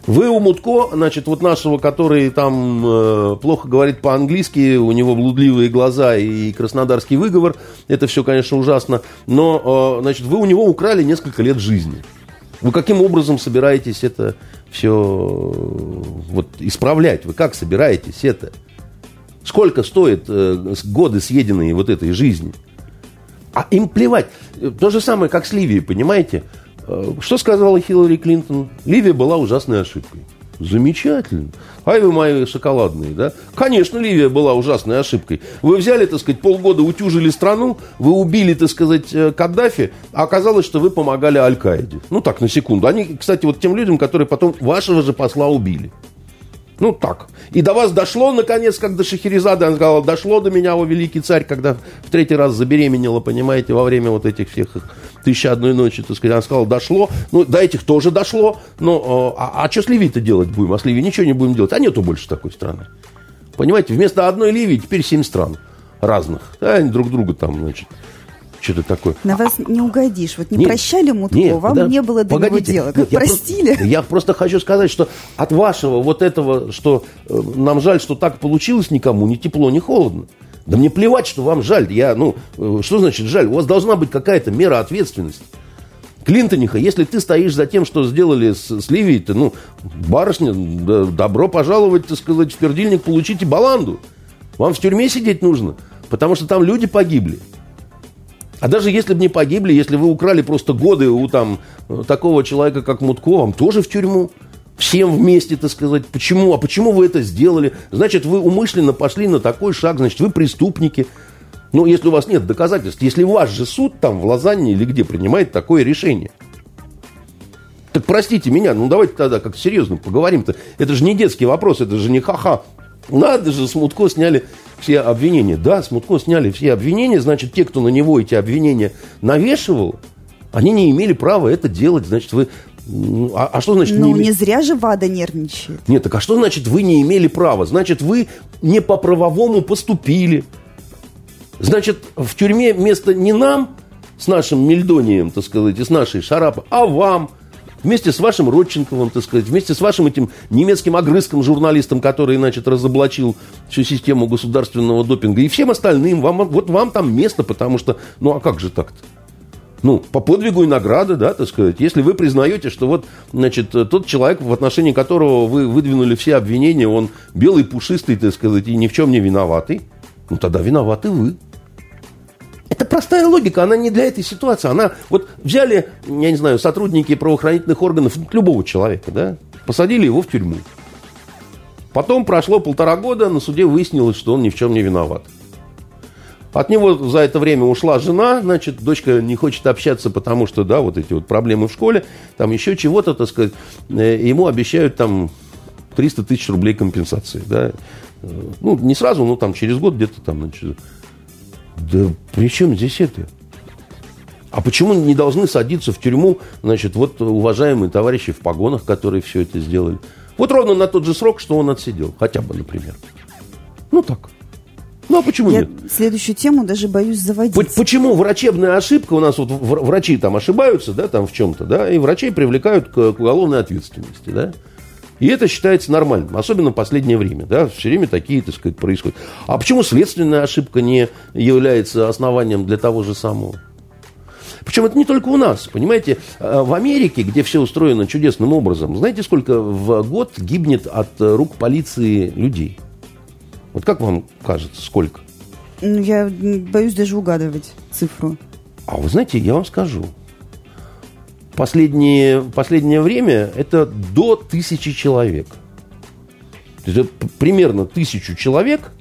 Вы у Мутко, значит, вот нашего, который там э, плохо говорит по-английски, у него блудливые глаза и краснодарский выговор, это все, конечно, ужасно, но, э, значит, вы у него украли несколько лет жизни. Вы каким образом собираетесь это все вот, исправлять? Вы как собираетесь это? Сколько стоит э, годы съеденные вот этой жизни? А им плевать. То же самое, как с Ливией, понимаете? Э, что сказала Хиллари Клинтон? Ливия была ужасной ошибкой. Замечательно. Ай вы мои шоколадные, да? Конечно, Ливия была ужасной ошибкой. Вы взяли, так сказать, полгода утюжили страну, вы убили, так сказать, э, Каддафи, а оказалось, что вы помогали Аль-Каиде. Ну так, на секунду. Они, кстати, вот тем людям, которые потом вашего же посла убили. Ну, так. И до вас дошло, наконец, как до Шахерезады. Она сказала, дошло до меня, о великий царь, когда в третий раз забеременела, понимаете, во время вот этих всех тысячи одной ночи, так сказать. Она сказала, дошло. Ну, до этих тоже дошло. Но, а, а что с Ливией-то делать будем? А с Ливией ничего не будем делать. А нету больше такой страны. Понимаете, вместо одной Ливии теперь семь стран разных. Да, они друг друга там, значит, что-то такое. На вас не угодишь. Вот не нет, прощали Мутко, нет, вам да, не было до погодите, него дела. Как я простили? Просто, [laughs] я просто хочу сказать, что от вашего вот этого, что э, нам жаль, что так получилось никому, ни тепло, ни холодно. Да мне плевать, что вам жаль. Я, ну, э, что значит жаль? У вас должна быть какая-то мера ответственности. Клинтониха, если ты стоишь за тем, что сделали с, с Ливией, то, ну, барышня, добро пожаловать, так сказать, в пердильник, получите баланду. Вам в тюрьме сидеть нужно, потому что там люди погибли. А даже если бы не погибли, если вы украли просто годы у там такого человека, как Мутко, вам тоже в тюрьму. Всем вместе, так сказать. Почему? А почему вы это сделали? Значит, вы умышленно пошли на такой шаг, значит, вы преступники. Ну, если у вас нет доказательств, если ваш же суд там в Лозанне или где принимает такое решение. Так простите меня, ну давайте тогда как серьезно поговорим-то. Это же не детский вопрос, это же не ха-ха. Надо же, с Мутко сняли все обвинения. Да, с Мутко сняли все обвинения, значит, те, кто на него эти обвинения навешивал, они не имели права это делать. Значит, вы... А, а что значит ну, не име... не зря же ВАДА нервничает. Нет, так а что значит вы не имели права? Значит, вы не по правовому поступили. Значит, в тюрьме место не нам, с нашим Мельдонием, так сказать, и с нашей Шарапой, а вам – вместе с вашим Родченковым, так сказать, вместе с вашим этим немецким огрызком журналистом, который, значит, разоблачил всю систему государственного допинга, и всем остальным, вам, вот вам там место, потому что, ну а как же так-то? Ну, по подвигу и награды, да, так сказать. Если вы признаете, что вот, значит, тот человек, в отношении которого вы выдвинули все обвинения, он белый, пушистый, так сказать, и ни в чем не виноватый, ну, тогда виноваты вы. Это простая логика, она не для этой ситуации. Она, вот взяли, я не знаю, сотрудники правоохранительных органов любого человека, да, посадили его в тюрьму. Потом прошло полтора года, на суде выяснилось, что он ни в чем не виноват. От него за это время ушла жена, значит, дочка не хочет общаться, потому что, да, вот эти вот проблемы в школе, там еще чего-то, так сказать, э, ему обещают там 300 тысяч рублей компенсации, да. Ну, не сразу, но там через год где-то там, значит, да при чем здесь это? А почему не должны садиться в тюрьму, значит, вот уважаемые товарищи в погонах, которые все это сделали? Вот ровно на тот же срок, что он отсидел, хотя бы, например. Ну так. Ну а почему Я нет? следующую тему даже боюсь заводить. Почему врачебная ошибка, у нас вот врачи там ошибаются, да, там в чем-то, да, и врачей привлекают к уголовной ответственности, да? И это считается нормальным, особенно в последнее время. Да, все время такие, так сказать, происходят. А почему следственная ошибка не является основанием для того же самого? Причем это не только у нас, понимаете, а, в Америке, где все устроено чудесным образом, знаете, сколько в год гибнет от рук полиции людей? Вот как вам кажется, сколько? Ну, я боюсь даже угадывать цифру. А вы знаете, я вам скажу последнее, последнее время это до тысячи человек. То есть это примерно тысячу человек.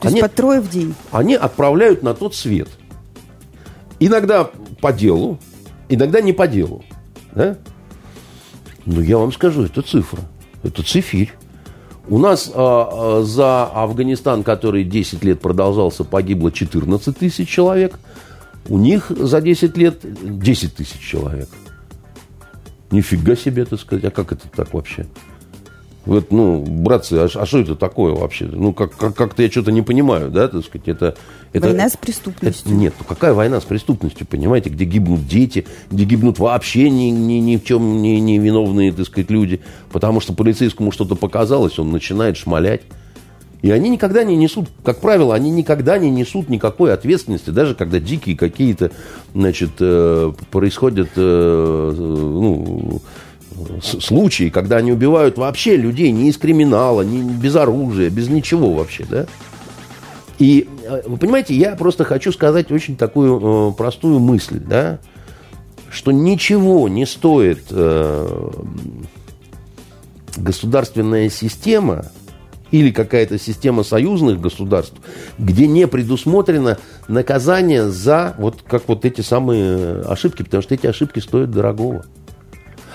То они, есть по трое в день. Они отправляют на тот свет. Иногда по делу, иногда не по делу. Да? Но я вам скажу, это цифра. Это цифирь. У нас а, за Афганистан, который 10 лет продолжался, погибло 14 тысяч человек – у них за 10 лет 10 тысяч человек. Нифига себе, так сказать. А как это так вообще? Вот, ну, братцы, а, а что это такое вообще? Ну, как, как, как-то я что-то не понимаю, да, так сказать, это... это война с преступностью. Это, нет, ну какая война с преступностью, понимаете, где гибнут дети, где гибнут вообще ни, ни, ни в чем не, не виновные, так сказать, люди, потому что полицейскому что-то показалось, он начинает шмалять. И они никогда не несут, как правило, они никогда не несут никакой ответственности, даже когда дикие какие-то, значит, э, происходят, э, ну, случаи, когда они убивают вообще людей не из криминала, не без оружия, без ничего вообще, да. И э, вы понимаете, я просто хочу сказать очень такую э, простую мысль, да, что ничего не стоит э, государственная система или какая-то система союзных государств, где не предусмотрено наказание за вот как вот эти самые ошибки, потому что эти ошибки стоят дорогого.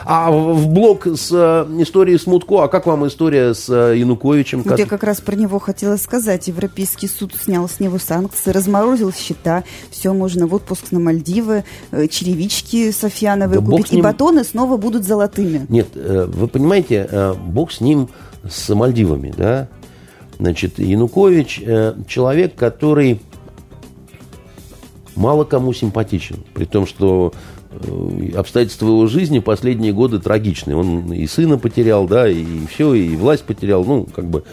А в блок с э, историей с Мутко, а как вам история с э, Януковичем? Вот я как раз про него хотела сказать. Европейский суд снял с него санкции, разморозил счета, все, можно в отпуск на Мальдивы, э, черевички Софьяновые да купить, ним... и батоны снова будут золотыми. Нет, вы понимаете, бог с ним, с Мальдивами, да? Значит, Янукович человек, который мало кому симпатичен, при том, что обстоятельства его жизни последние годы трагичные. Он и сына потерял, да, и все, и власть потерял, ну, как бы.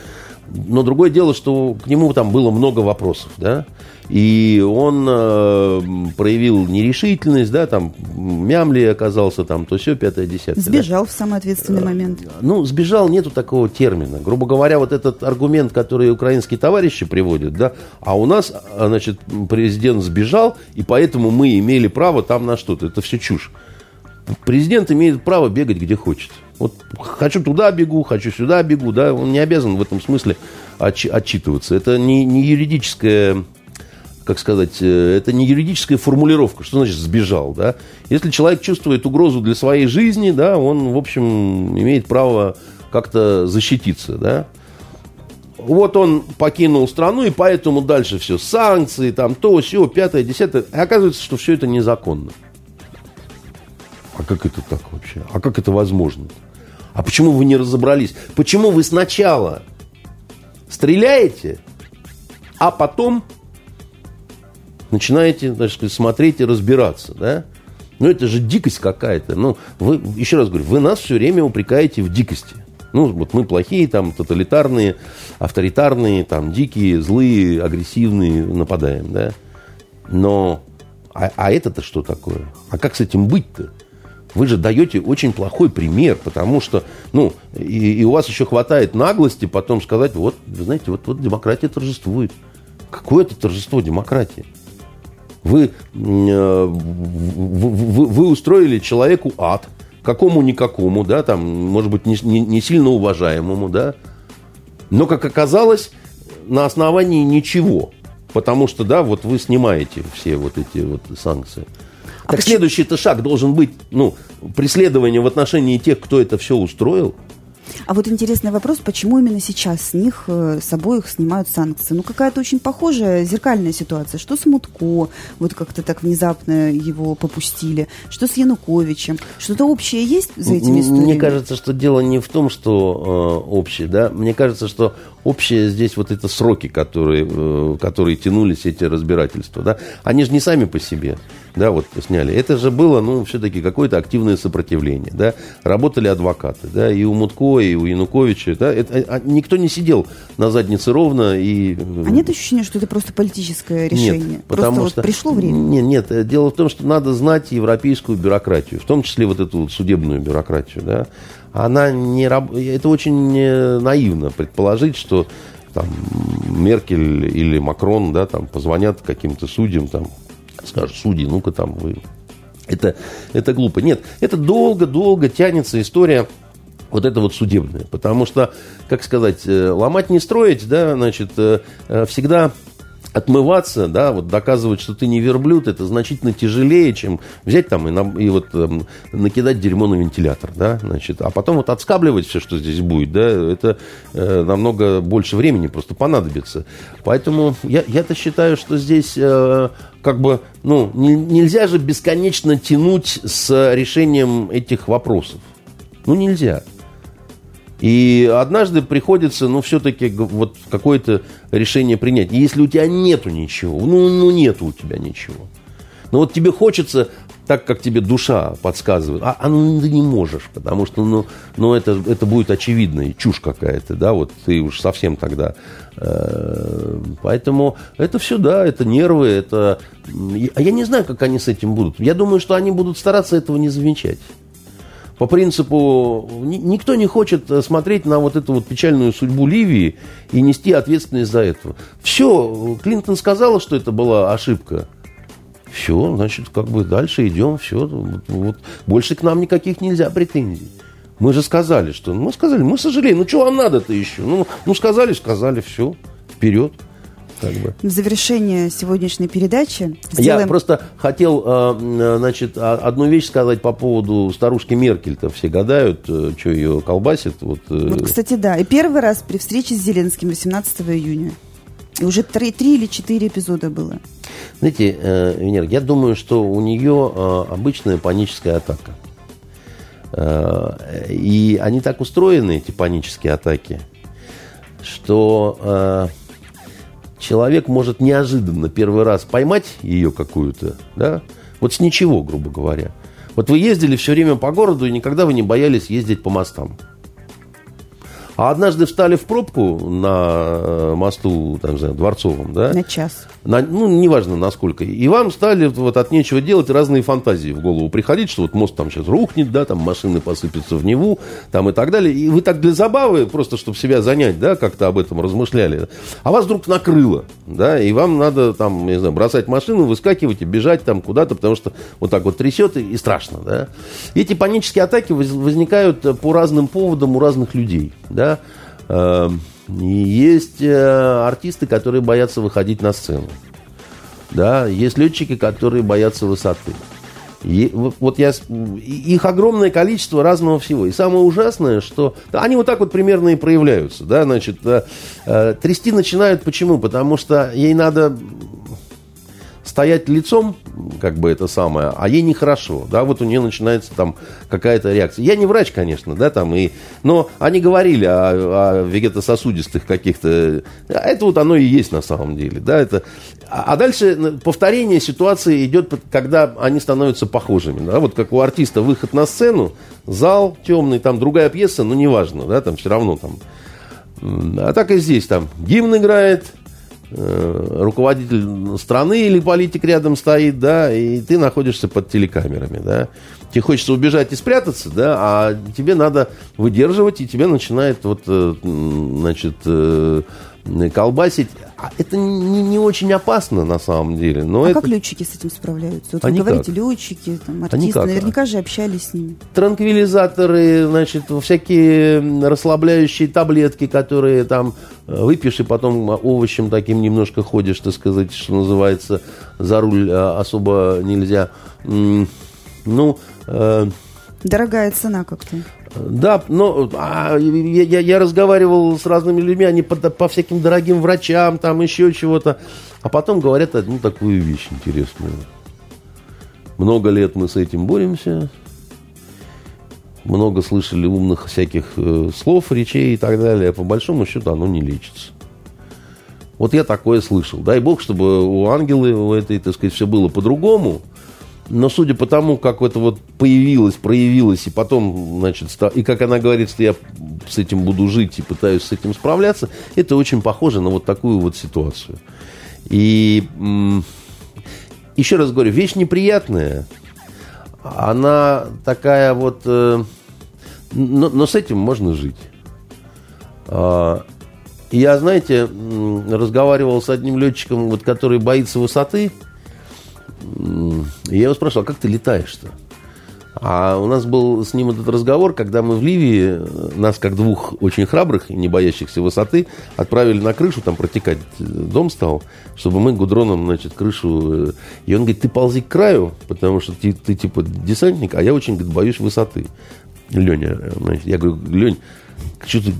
Но другое дело, что к нему там было много вопросов, да. И он э, проявил нерешительность, да, там, мямли оказался, там, то все, пятое, десятое. Сбежал да? в самый ответственный момент. Ну, сбежал, нету такого термина. Грубо говоря, вот этот аргумент, который украинские товарищи приводят, да, а у нас, а, значит, президент сбежал, и поэтому мы имели право там на что-то. Это все чушь. Президент имеет право бегать где хочет. Вот хочу туда бегу, хочу сюда бегу, да, он не обязан в этом смысле отчитываться. Это не, не юридическое как сказать, э, это не юридическая формулировка, что значит сбежал, да. Если человек чувствует угрозу для своей жизни, да, он, в общем, имеет право как-то защититься, да. Вот он покинул страну, и поэтому дальше все, санкции, там то, все, пятое, десятое. И оказывается, что все это незаконно. А как это так вообще? А как это возможно? А почему вы не разобрались? Почему вы сначала стреляете, а потом начинаете, так сказать, смотреть и разбираться, да? Ну, это же дикость какая-то. Ну, вы, еще раз говорю, вы нас все время упрекаете в дикости. Ну, вот мы плохие, там, тоталитарные, авторитарные, там, дикие, злые, агрессивные, нападаем, да? Но, а, а это-то что такое? А как с этим быть-то? Вы же даете очень плохой пример, потому что, ну, и, и у вас еще хватает наглости потом сказать, вот, вы знаете, вот, вот демократия торжествует. Какое это торжество демократии? Вы, э, вы, вы устроили человеку ад, какому-никакому, да, там, может быть, не, не, не сильно уважаемому, да, но, как оказалось, на основании ничего. Потому что, да, вот вы снимаете все вот эти вот санкции. А так следующий-то шаг должен быть, ну, преследование в отношении тех, кто это все устроил – а вот интересный вопрос, почему именно сейчас с них, э, с обоих снимают санкции? Ну, какая-то очень похожая зеркальная ситуация. Что с Мутко, вот как-то так внезапно его попустили, что с Януковичем? Что-то общее есть за этими историями? Мне кажется, что дело не в том, что э, общее, да. Мне кажется, что общее здесь вот это сроки, которые, э, которые тянулись, эти разбирательства, да. Они же не сами по себе да, вот сняли. Это же было, ну, все-таки какое-то активное сопротивление, да. Работали адвокаты, да, и у Мутко, и у Януковича, да. Это, а, никто не сидел на заднице ровно и... А нет ощущения, что это просто политическое решение? Нет, потому просто что... Вот пришло время? Нет, нет, дело в том, что надо знать европейскую бюрократию, в том числе вот эту вот судебную бюрократию, да. Она не... Это очень наивно предположить, что там Меркель или Макрон, да, там позвонят каким-то судьям, там, скажут, судьи, ну-ка там вы... Это, это глупо. Нет, это долго-долго тянется история вот это вот судебная. Потому что, как сказать, э, ломать не строить, да, значит, э, э, всегда отмываться, да, вот доказывать, что ты не верблюд, это значительно тяжелее, чем взять там и, на, и вот э, накидать дерьмо на вентилятор, да, значит, а потом вот отскабливать все, что здесь будет, да, это э, намного больше времени просто понадобится. Поэтому я, я-то считаю, что здесь э, как бы, ну, не, нельзя же бесконечно тянуть с решением этих вопросов. Ну, нельзя. И однажды приходится, ну, все-таки вот какое-то решение принять. И если у тебя нету ничего, ну, ну, нету у тебя ничего. Но вот тебе хочется так, как тебе душа подсказывает, а, а ну ты не можешь, потому что ну, ну это, это будет очевидно чушь какая-то, да, вот ты уж совсем тогда. Э, поэтому это все, да, это нервы, это... А я не знаю, как они с этим будут. Я думаю, что они будут стараться этого не замечать. По принципу, никто не хочет смотреть на вот эту вот печальную судьбу Ливии и нести ответственность за это. Все, Клинтон сказала, что это была ошибка. Все, значит, как бы дальше идем, все. Вот, вот, больше к нам никаких нельзя претензий. Мы же сказали, что... Мы сказали, мы сожалеем. Ну, что вам надо-то еще? Ну, ну, сказали, сказали, все, вперед. Как бы. В завершение сегодняшней передачи сделаем... Я просто хотел, э, значит, одну вещь сказать по поводу старушки Меркель-то. Все гадают, э, что ее колбасит. Вот, э. вот, кстати, да. И первый раз при встрече с Зеленским 18 июня. И уже три, три или четыре эпизода было. Знаете, э, Венера, я думаю, что у нее э, обычная паническая атака. Э, и они так устроены, эти панические атаки, что человек может неожиданно первый раз поймать ее какую-то, да, вот с ничего, грубо говоря. Вот вы ездили все время по городу, и никогда вы не боялись ездить по мостам. А однажды встали в пробку на э, мосту, там, знаю, Дворцовом, да? На час. На, ну, неважно насколько. И вам стали вот от нечего делать разные фантазии в голову приходить, что вот мост там сейчас рухнет, да, там машины посыпятся в Неву, там и так далее. И вы так для забавы, просто чтобы себя занять, да, как-то об этом размышляли. А вас вдруг накрыло, да, и вам надо там, не знаю, бросать машину, выскакивать и бежать там куда-то, потому что вот так вот трясет и, и страшно, да. Эти панические атаки возникают по разным поводам у разных людей, да. Эм, есть э, артисты, которые боятся выходить на сцену. Да, есть летчики, которые боятся высоты. И, вот я, их огромное количество разного всего. И самое ужасное, что они вот так вот примерно и проявляются. Да, значит, э, э, трясти начинают почему? Потому что ей надо стоять лицом, как бы это самое, а ей нехорошо, да, вот у нее начинается там какая-то реакция. Я не врач, конечно, да, там, и, но они говорили о, о вегетососудистых каких-то, а это вот оно и есть на самом деле, да, это, а, а дальше повторение ситуации идет, когда они становятся похожими, да, вот как у артиста выход на сцену, зал темный, там другая пьеса, но неважно, да, там все равно там, а так и здесь там гимн играет, руководитель страны или политик рядом стоит, да, и ты находишься под телекамерами, да. Тебе хочется убежать и спрятаться, да, а тебе надо выдерживать, и тебе начинает вот, э, значит, э, колбасить. А это не, не очень опасно на самом деле. Но а это... как летчики с этим справляются? Вот а вы никак. говорите, летчики, там, артисты, а наверняка же общались с ними. Транквилизаторы, значит, всякие расслабляющие таблетки, которые там э, выпьешь, и потом овощем таким немножко ходишь, так сказать, что называется, за руль а, особо нельзя. Ну, э, Дорогая цена как-то. Да, но а, я, я, я разговаривал с разными людьми, они по, по всяким дорогим врачам, там еще чего-то. А потом говорят одну такую вещь интересную. Много лет мы с этим боремся. Много слышали умных всяких э, слов, речей и так далее. А по большому счету оно не лечится. Вот я такое слышал. Дай бог, чтобы у ангелы у этой, так сказать, все было по-другому. Но судя по тому, как это вот появилось, проявилось, и потом, значит, и как она говорит, что я с этим буду жить и пытаюсь с этим справляться, это очень похоже на вот такую вот ситуацию. И еще раз говорю, вещь неприятная, она такая вот, э, но, но с этим можно жить. А, я, знаете, разговаривал с одним летчиком, вот, который боится высоты, я его спрашивал, а как ты летаешь-то? А у нас был с ним этот разговор, когда мы в Ливии, нас как двух очень храбрых и не боящихся высоты, отправили на крышу, там протекать дом стал, чтобы мы гудроном, значит, крышу... Э, и он говорит, ты ползи к краю, потому что ты, ты типа десантник, а я очень говорит, боюсь высоты. Леня, э, значит, я говорю, Лень, что-то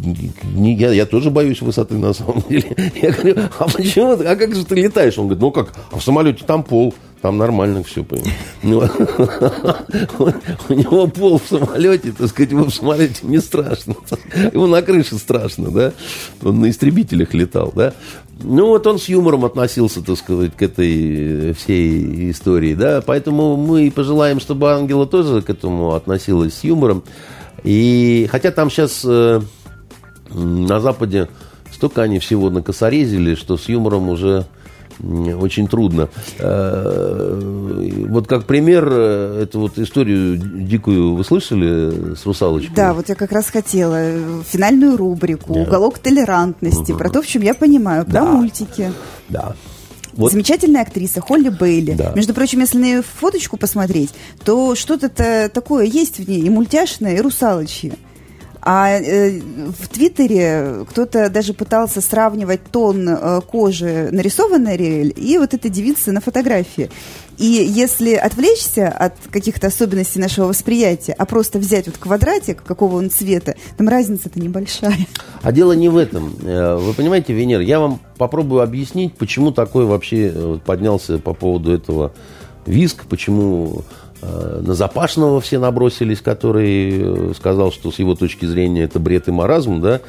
не, я, я тоже боюсь высоты на самом деле. [laughs] Я говорю, а почему? А как же ты летаешь? Он говорит, ну как, а в самолете там пол. Там нормально все, [laughs] ну, У него пол в самолете, так сказать, его в самолете не страшно. Ему на крыше страшно, да? Он на истребителях летал, да? Ну, вот он с юмором относился, так сказать, к этой всей истории, да? Поэтому мы пожелаем, чтобы Ангела тоже к этому относилась с юмором. И хотя там сейчас э, на Западе столько они всего накосорезили, что с юмором уже очень трудно. Э, вот как пример, э, эту вот историю дикую вы слышали с русалочкой? Да, вот я как раз хотела финальную рубрику да. «Уголок толерантности», угу. про то, в чем я понимаю, про да. мультики. Да. Вот. Замечательная актриса Холли Бейли. Да. Между прочим, если на ее фоточку посмотреть, то что-то такое есть в ней, и мультяшное, и русалочье. А э, в Твиттере кто-то даже пытался сравнивать тон э, кожи нарисованной Ариэль и вот этой девицы на фотографии. И если отвлечься от каких-то особенностей нашего восприятия, а просто взять вот квадратик, какого он цвета, там разница-то небольшая. А дело не в этом. Э, вы понимаете, Венер, я вам попробую объяснить, почему такой вообще э, поднялся по поводу этого виск, почему на Запашного все набросились, который э, сказал, что с его точки зрения это бред и маразм, да,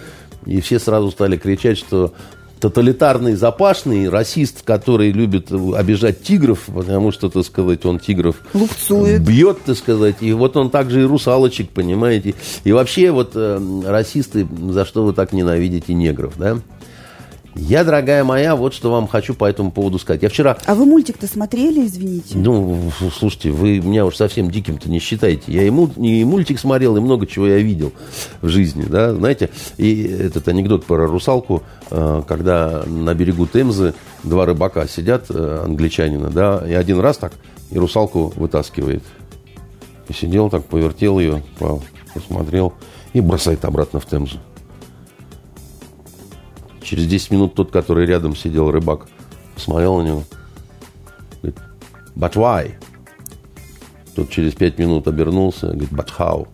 и все сразу стали кричать, что тоталитарный запашный, расист, который любит обижать тигров, потому что, так сказать, он тигров Лупцует. бьет, так сказать, и вот он также и русалочек, понимаете. И вообще вот э, расисты, за что вы так ненавидите негров, да? Я, дорогая моя, вот что вам хочу по этому поводу сказать. Я вчера... А вы мультик-то смотрели, извините? Ну, слушайте, вы меня уж совсем диким-то не считаете. Я и, муль... и мультик смотрел, и много чего я видел в жизни, да, знаете. И этот анекдот про русалку, э, когда на берегу Темзы два рыбака сидят, э, англичанина, да, и один раз так, и русалку вытаскивает. И сидел так, повертел ее, посмотрел, и бросает обратно в Темзу. Через 10 минут тот, который рядом сидел, рыбак, посмотрел на него. Говорит, but why? Тот через 5 минут обернулся, говорит, but how?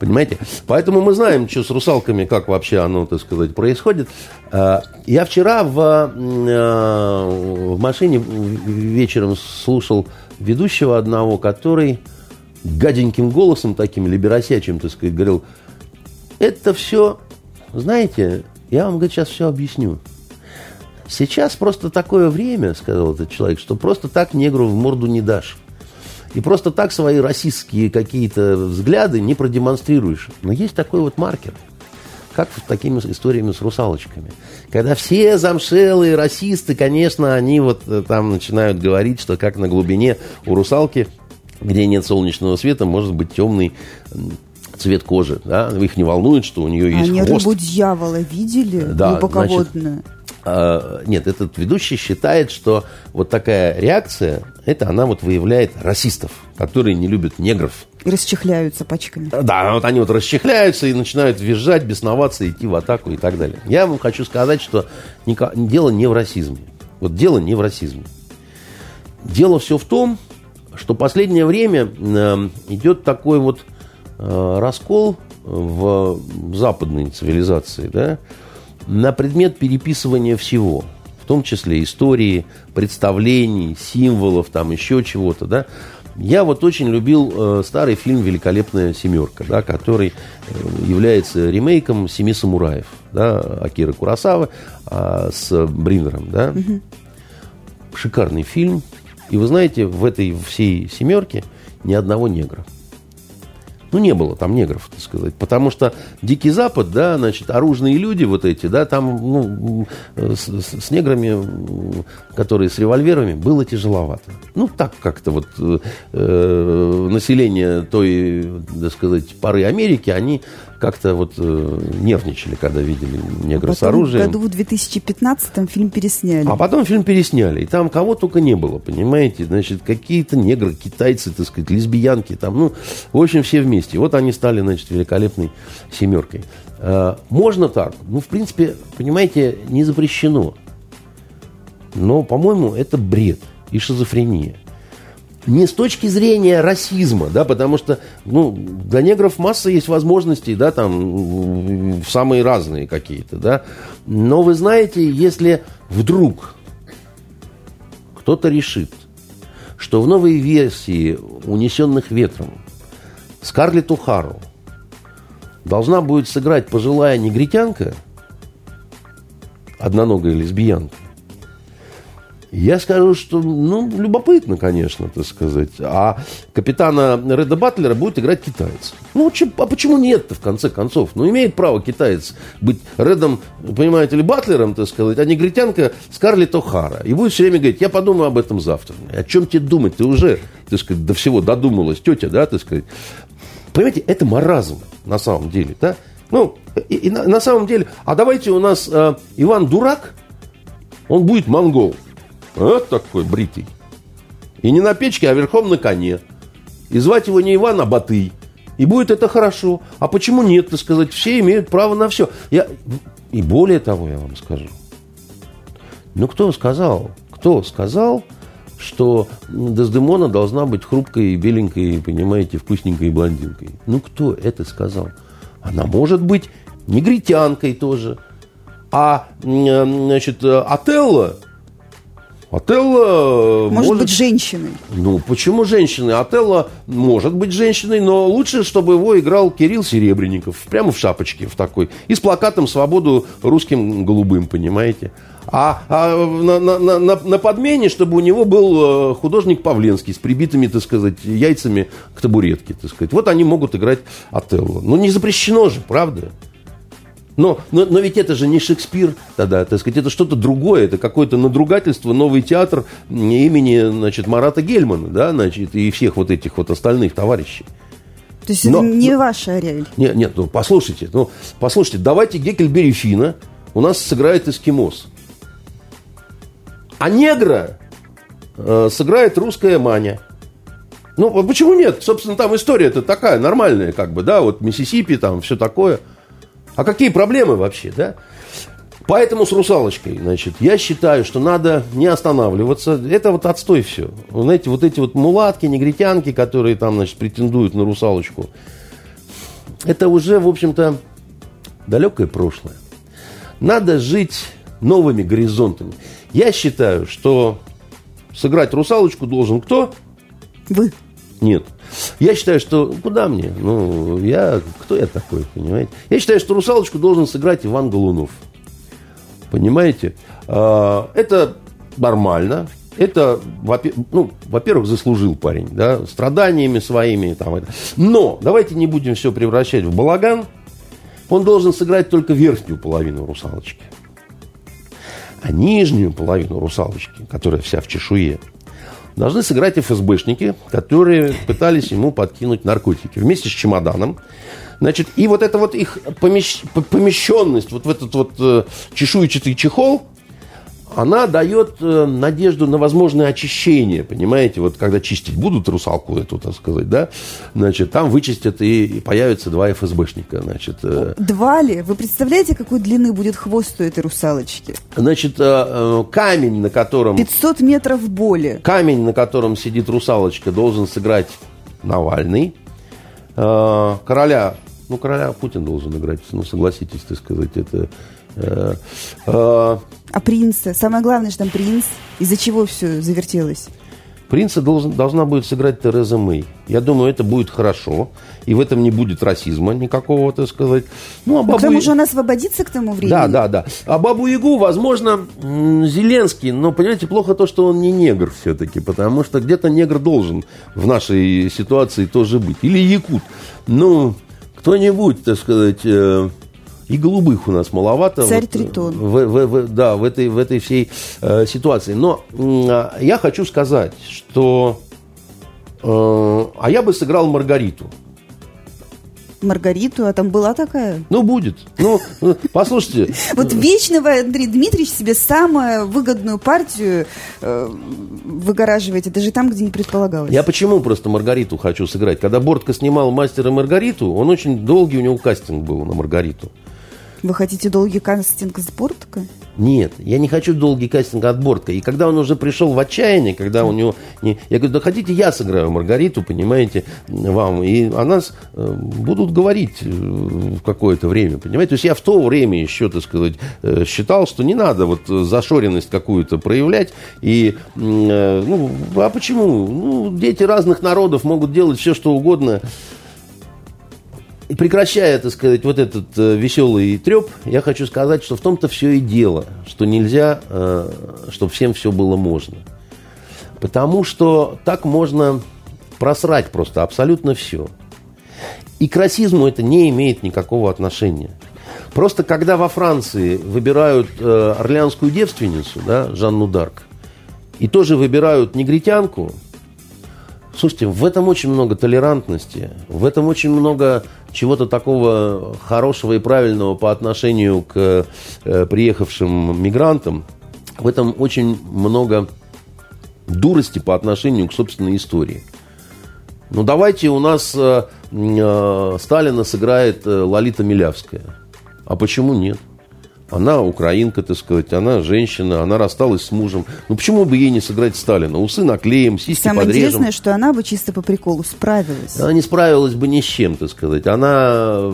Понимаете? Поэтому мы знаем, что с русалками, как вообще оно, так сказать, происходит. А, я вчера в, а, в машине вечером слушал ведущего одного, который гаденьким голосом таким, либеросячим, так сказать, говорил, это все, знаете, я вам, говорит, сейчас все объясню. Сейчас просто такое время, сказал этот человек, что просто так негру в морду не дашь. И просто так свои расистские какие-то взгляды не продемонстрируешь. Но есть такой вот маркер, как с такими историями с русалочками. Когда все замшелые расисты, конечно, они вот э, там начинают говорить, что как на глубине у русалки, где нет солнечного света, может быть темный цвет кожи. Да? Их не волнует, что у нее есть Они хвост. рыбу дьявола видели? Да, глубоководную? Значит, а, нет, этот ведущий считает, что вот такая реакция, это она вот выявляет расистов, которые не любят негров. И расчехляются пачками. Да, вот они вот расчехляются и начинают визжать, бесноваться, идти в атаку и так далее. Я вам хочу сказать, что дело не в расизме. Вот дело не в расизме. Дело все в том, что последнее время э, идет такой вот Э, раскол в западной цивилизации, да, на предмет переписывания всего, в том числе истории, представлений, символов, там еще чего-то, да. Я вот очень любил э, старый фильм «Великолепная семерка», да, который э, является ремейком «Семи самураев», да, Акира Курасавы э, с Бринером, да. Угу. Шикарный фильм. И вы знаете, в этой всей семерке ни одного негра. Ну, не было там негров, так сказать. Потому что Дикий Запад, да, значит, оружные люди вот эти, да, там, ну, с, с неграми, которые с револьверами, было тяжеловато. Ну, так как-то вот э, э население той, так сказать, поры Америки, они как-то вот э, нервничали, когда видели негра а с оружием. В году в 2015-м фильм пересняли. А потом фильм пересняли. И там кого только не было, понимаете? Значит, какие-то негры, китайцы, так сказать, лесбиянки там. Ну, в общем, все вместе. Вот они стали, значит, великолепной семеркой. Э, можно так. Ну, в принципе, понимаете, не запрещено. Но, по-моему, это бред и шизофрения не с точки зрения расизма, да, потому что, ну, для негров масса есть возможностей, да, там, самые разные какие-то, да, но вы знаете, если вдруг кто-то решит, что в новой версии «Унесенных ветром» Скарлетт Ухару должна будет сыграть пожилая негритянка, одноногая лесбиянка, я скажу, что, ну, любопытно, конечно, так сказать. А капитана Реда Батлера будет играть китаец. Ну, а почему нет-то, в конце концов? Ну, имеет право китаец быть Редом, понимаете ли, Батлером, так сказать, а негритянка Скарлетт О'Хара. И будет все время говорить, я подумаю об этом завтра. О чем тебе думать? Ты уже, так сказать, до всего додумалась, тетя, да, так сказать. Понимаете, это маразм на самом деле, да? Ну, и, и на, на самом деле, а давайте у нас э, Иван Дурак, он будет монгол. Вот такой бритый. И не на печке, а верхом на коне. И звать его не Иван, а Батый. И будет это хорошо. А почему нет, так сказать? Все имеют право на все. Я... И более того, я вам скажу. Ну, кто сказал? Кто сказал, что Дездемона должна быть хрупкой, беленькой, понимаете, вкусненькой блондинкой? Ну, кто это сказал? Она может быть негритянкой тоже. А, значит, Отелло Отелло... Может, может быть женщиной. Ну, почему женщиной? Отелло может быть женщиной, но лучше, чтобы его играл Кирилл Серебренников. Прямо в шапочке в такой. И с плакатом «Свободу русским голубым», понимаете? А, а на, на, на, на подмене, чтобы у него был э, художник Павленский с прибитыми, так сказать, яйцами к табуретке, так сказать. Вот они могут играть Отелло. Ну, не запрещено же, правда? Но, но, но ведь это же не Шекспир тогда, так сказать, это что-то другое, это какое-то надругательство, новый театр имени, значит, Марата Гельмана, да, значит, и всех вот этих вот остальных товарищей. То есть но, это не но, ваша Ариэль? Нет, нет, ну послушайте, ну послушайте, давайте Геккельбери Фина у нас сыграет эскимос. А негра э, сыграет русская маня. Ну, а почему нет? Собственно, там история-то такая нормальная, как бы, да, вот Миссисипи, там все такое – а какие проблемы вообще, да? Поэтому с русалочкой, значит, я считаю, что надо не останавливаться. Это вот отстой все. Вы знаете, вот эти вот мулатки, негритянки, которые там, значит, претендуют на русалочку, это уже, в общем-то, далекое прошлое. Надо жить новыми горизонтами. Я считаю, что сыграть русалочку должен кто? Вы. Нет. Я считаю, что куда мне? Ну, я, кто я такой, понимаете? Я считаю, что русалочку должен сыграть Иван Голунов. Понимаете? А, это нормально. Это, ну, во-первых, заслужил парень, да, страданиями своими. Там, Но давайте не будем все превращать в балаган. Он должен сыграть только верхнюю половину русалочки. А нижнюю половину русалочки, которая вся в чешуе, должны сыграть ФСБшники, которые пытались ему подкинуть наркотики вместе с чемоданом. Значит, и вот эта вот их помещ... помещенность вот в этот вот э, чешуйчатый чехол, она дает э, надежду на возможное очищение, понимаете, вот когда чистить будут русалку эту, так сказать, да, значит, там вычистят и, и появятся два ФСБшника, значит. Э, два ли? Вы представляете, какой длины будет хвост у этой русалочки? Значит, э, камень, на котором... 500 метров боли. Камень, на котором сидит русалочка, должен сыграть Навальный. Короля, ну, короля Путин должен играть, ну, согласитесь, так сказать, это а принца? Самое главное, что там принц. Из-за чего все завертелось? Принца должен, должна будет сыграть Тереза Мэй. Я думаю, это будет хорошо. И в этом не будет расизма никакого, так сказать. Ну, а бабу... К тому же она освободится к тому времени. Да, да, да. А Бабу Ягу, возможно, Зеленский. Но, понимаете, плохо то, что он не негр все-таки. Потому что где-то негр должен в нашей ситуации тоже быть. Или якут. Ну, кто-нибудь, так сказать... Э и голубых у нас маловато. Царь вот, Тритон. В, в, в, да, в этой, в этой всей э, ситуации. Но э, я хочу сказать, что... Э, а я бы сыграл Маргариту. Маргариту, а там была такая? Ну, будет. Ну, ну послушайте. [laughs] Вот вечно вы, Андрей Дмитриевич, себе самую выгодную партию э, выгораживаете, даже там, где не предполагалось. Я почему просто Маргариту хочу сыграть? Когда Бортко снимал «Мастера Маргариту», он очень долгий, у него кастинг был на Маргариту. Вы хотите долгий кастинг с Бортко? Нет, я не хочу долгий кастинг от Бортко. И когда он уже пришел в отчаяние, когда у него... Не... Я говорю, да хотите, я сыграю Маргариту, понимаете, вам. И о нас э, будут говорить э, в какое-то время, понимаете. То есть я в то время еще, так сказать, э, считал, что не надо вот зашоренность какую-то проявлять. И, ну, а почему? Ну, дети разных народов могут делать все, что угодно. Прекращая, так сказать, вот этот э, веселый треп, я хочу сказать, что в том-то все и дело, что нельзя, э, чтобы всем все было можно. Потому что так можно просрать просто абсолютно все. И к расизму это не имеет никакого отношения. Просто когда во Франции выбирают э, орлеанскую девственницу, да, Жанну Дарк, и тоже выбирают негритянку, Слушайте, в этом очень много толерантности, в этом очень много чего-то такого хорошего и правильного по отношению к э, приехавшим мигрантам. В этом очень много дурости по отношению к собственной истории. Ну, давайте у нас э, э, Сталина сыграет э, Лолита Милявская. А почему нет? Она украинка, так сказать, она женщина, она рассталась с мужем. Ну почему бы ей не сыграть Сталина? Усы наклеим, сиськи Самое подрежем. интересное, что она бы чисто по приколу справилась. Она не справилась бы ни с чем, так сказать. Она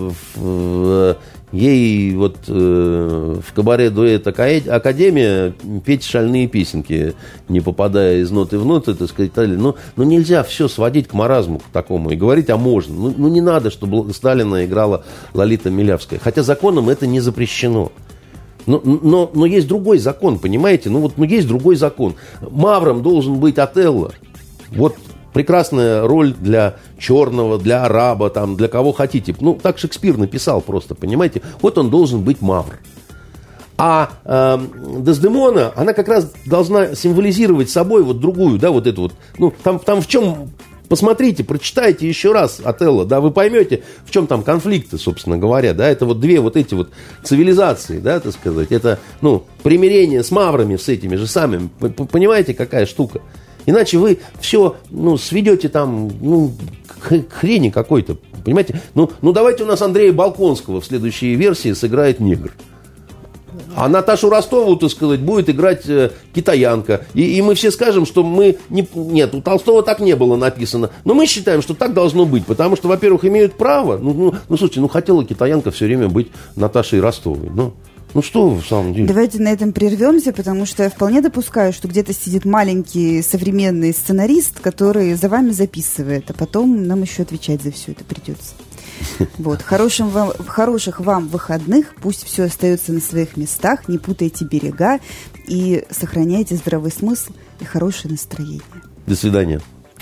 ей вот э, в кабаре дуэт Академия петь шальные песенки, не попадая из ноты в ноты, так сказать. Ну, ну нельзя все сводить к маразму к такому и говорить, а можно. Ну, ну не надо, чтобы Сталина играла Лолита Милявская. Хотя законом это не запрещено. Но, но, но есть другой закон, понимаете? Ну вот ну, есть другой закон. Мавром должен быть Отелло. Вот прекрасная роль для черного, для араба, там, для кого хотите. Ну, так Шекспир написал просто, понимаете? Вот он должен быть мавр. А э, Дездемона, она как раз должна символизировать собой вот другую, да, вот эту вот. Ну, там, там в чем Посмотрите, прочитайте еще раз Отелло, да, вы поймете, в чем там конфликты, собственно говоря, да, это вот две вот эти вот цивилизации, да, так сказать, это, ну, примирение с маврами, с этими же самыми, понимаете, какая штука? Иначе вы все, ну, сведете там, ну, к хрени какой-то, понимаете? Ну, ну, давайте у нас Андрея Балконского в следующей версии сыграет негр. А Наташу Ростову, так сказать, будет играть э, китаянка. И, и мы все скажем, что мы... Не, нет, у Толстого так не было написано. Но мы считаем, что так должно быть. Потому что, во-первых, имеют право. Ну, ну, ну слушайте, ну хотела китаянка все время быть Наташей Ростовой. Ну, ну что в самом деле? Давайте на этом прервемся, потому что я вполне допускаю, что где-то сидит маленький современный сценарист, который за вами записывает, а потом нам еще отвечать за все это придется. [laughs] Вот. Хорошим вам, хороших вам выходных. Пусть все остается на своих местах. Не путайте берега и сохраняйте здравый смысл и хорошее настроение. До свидания.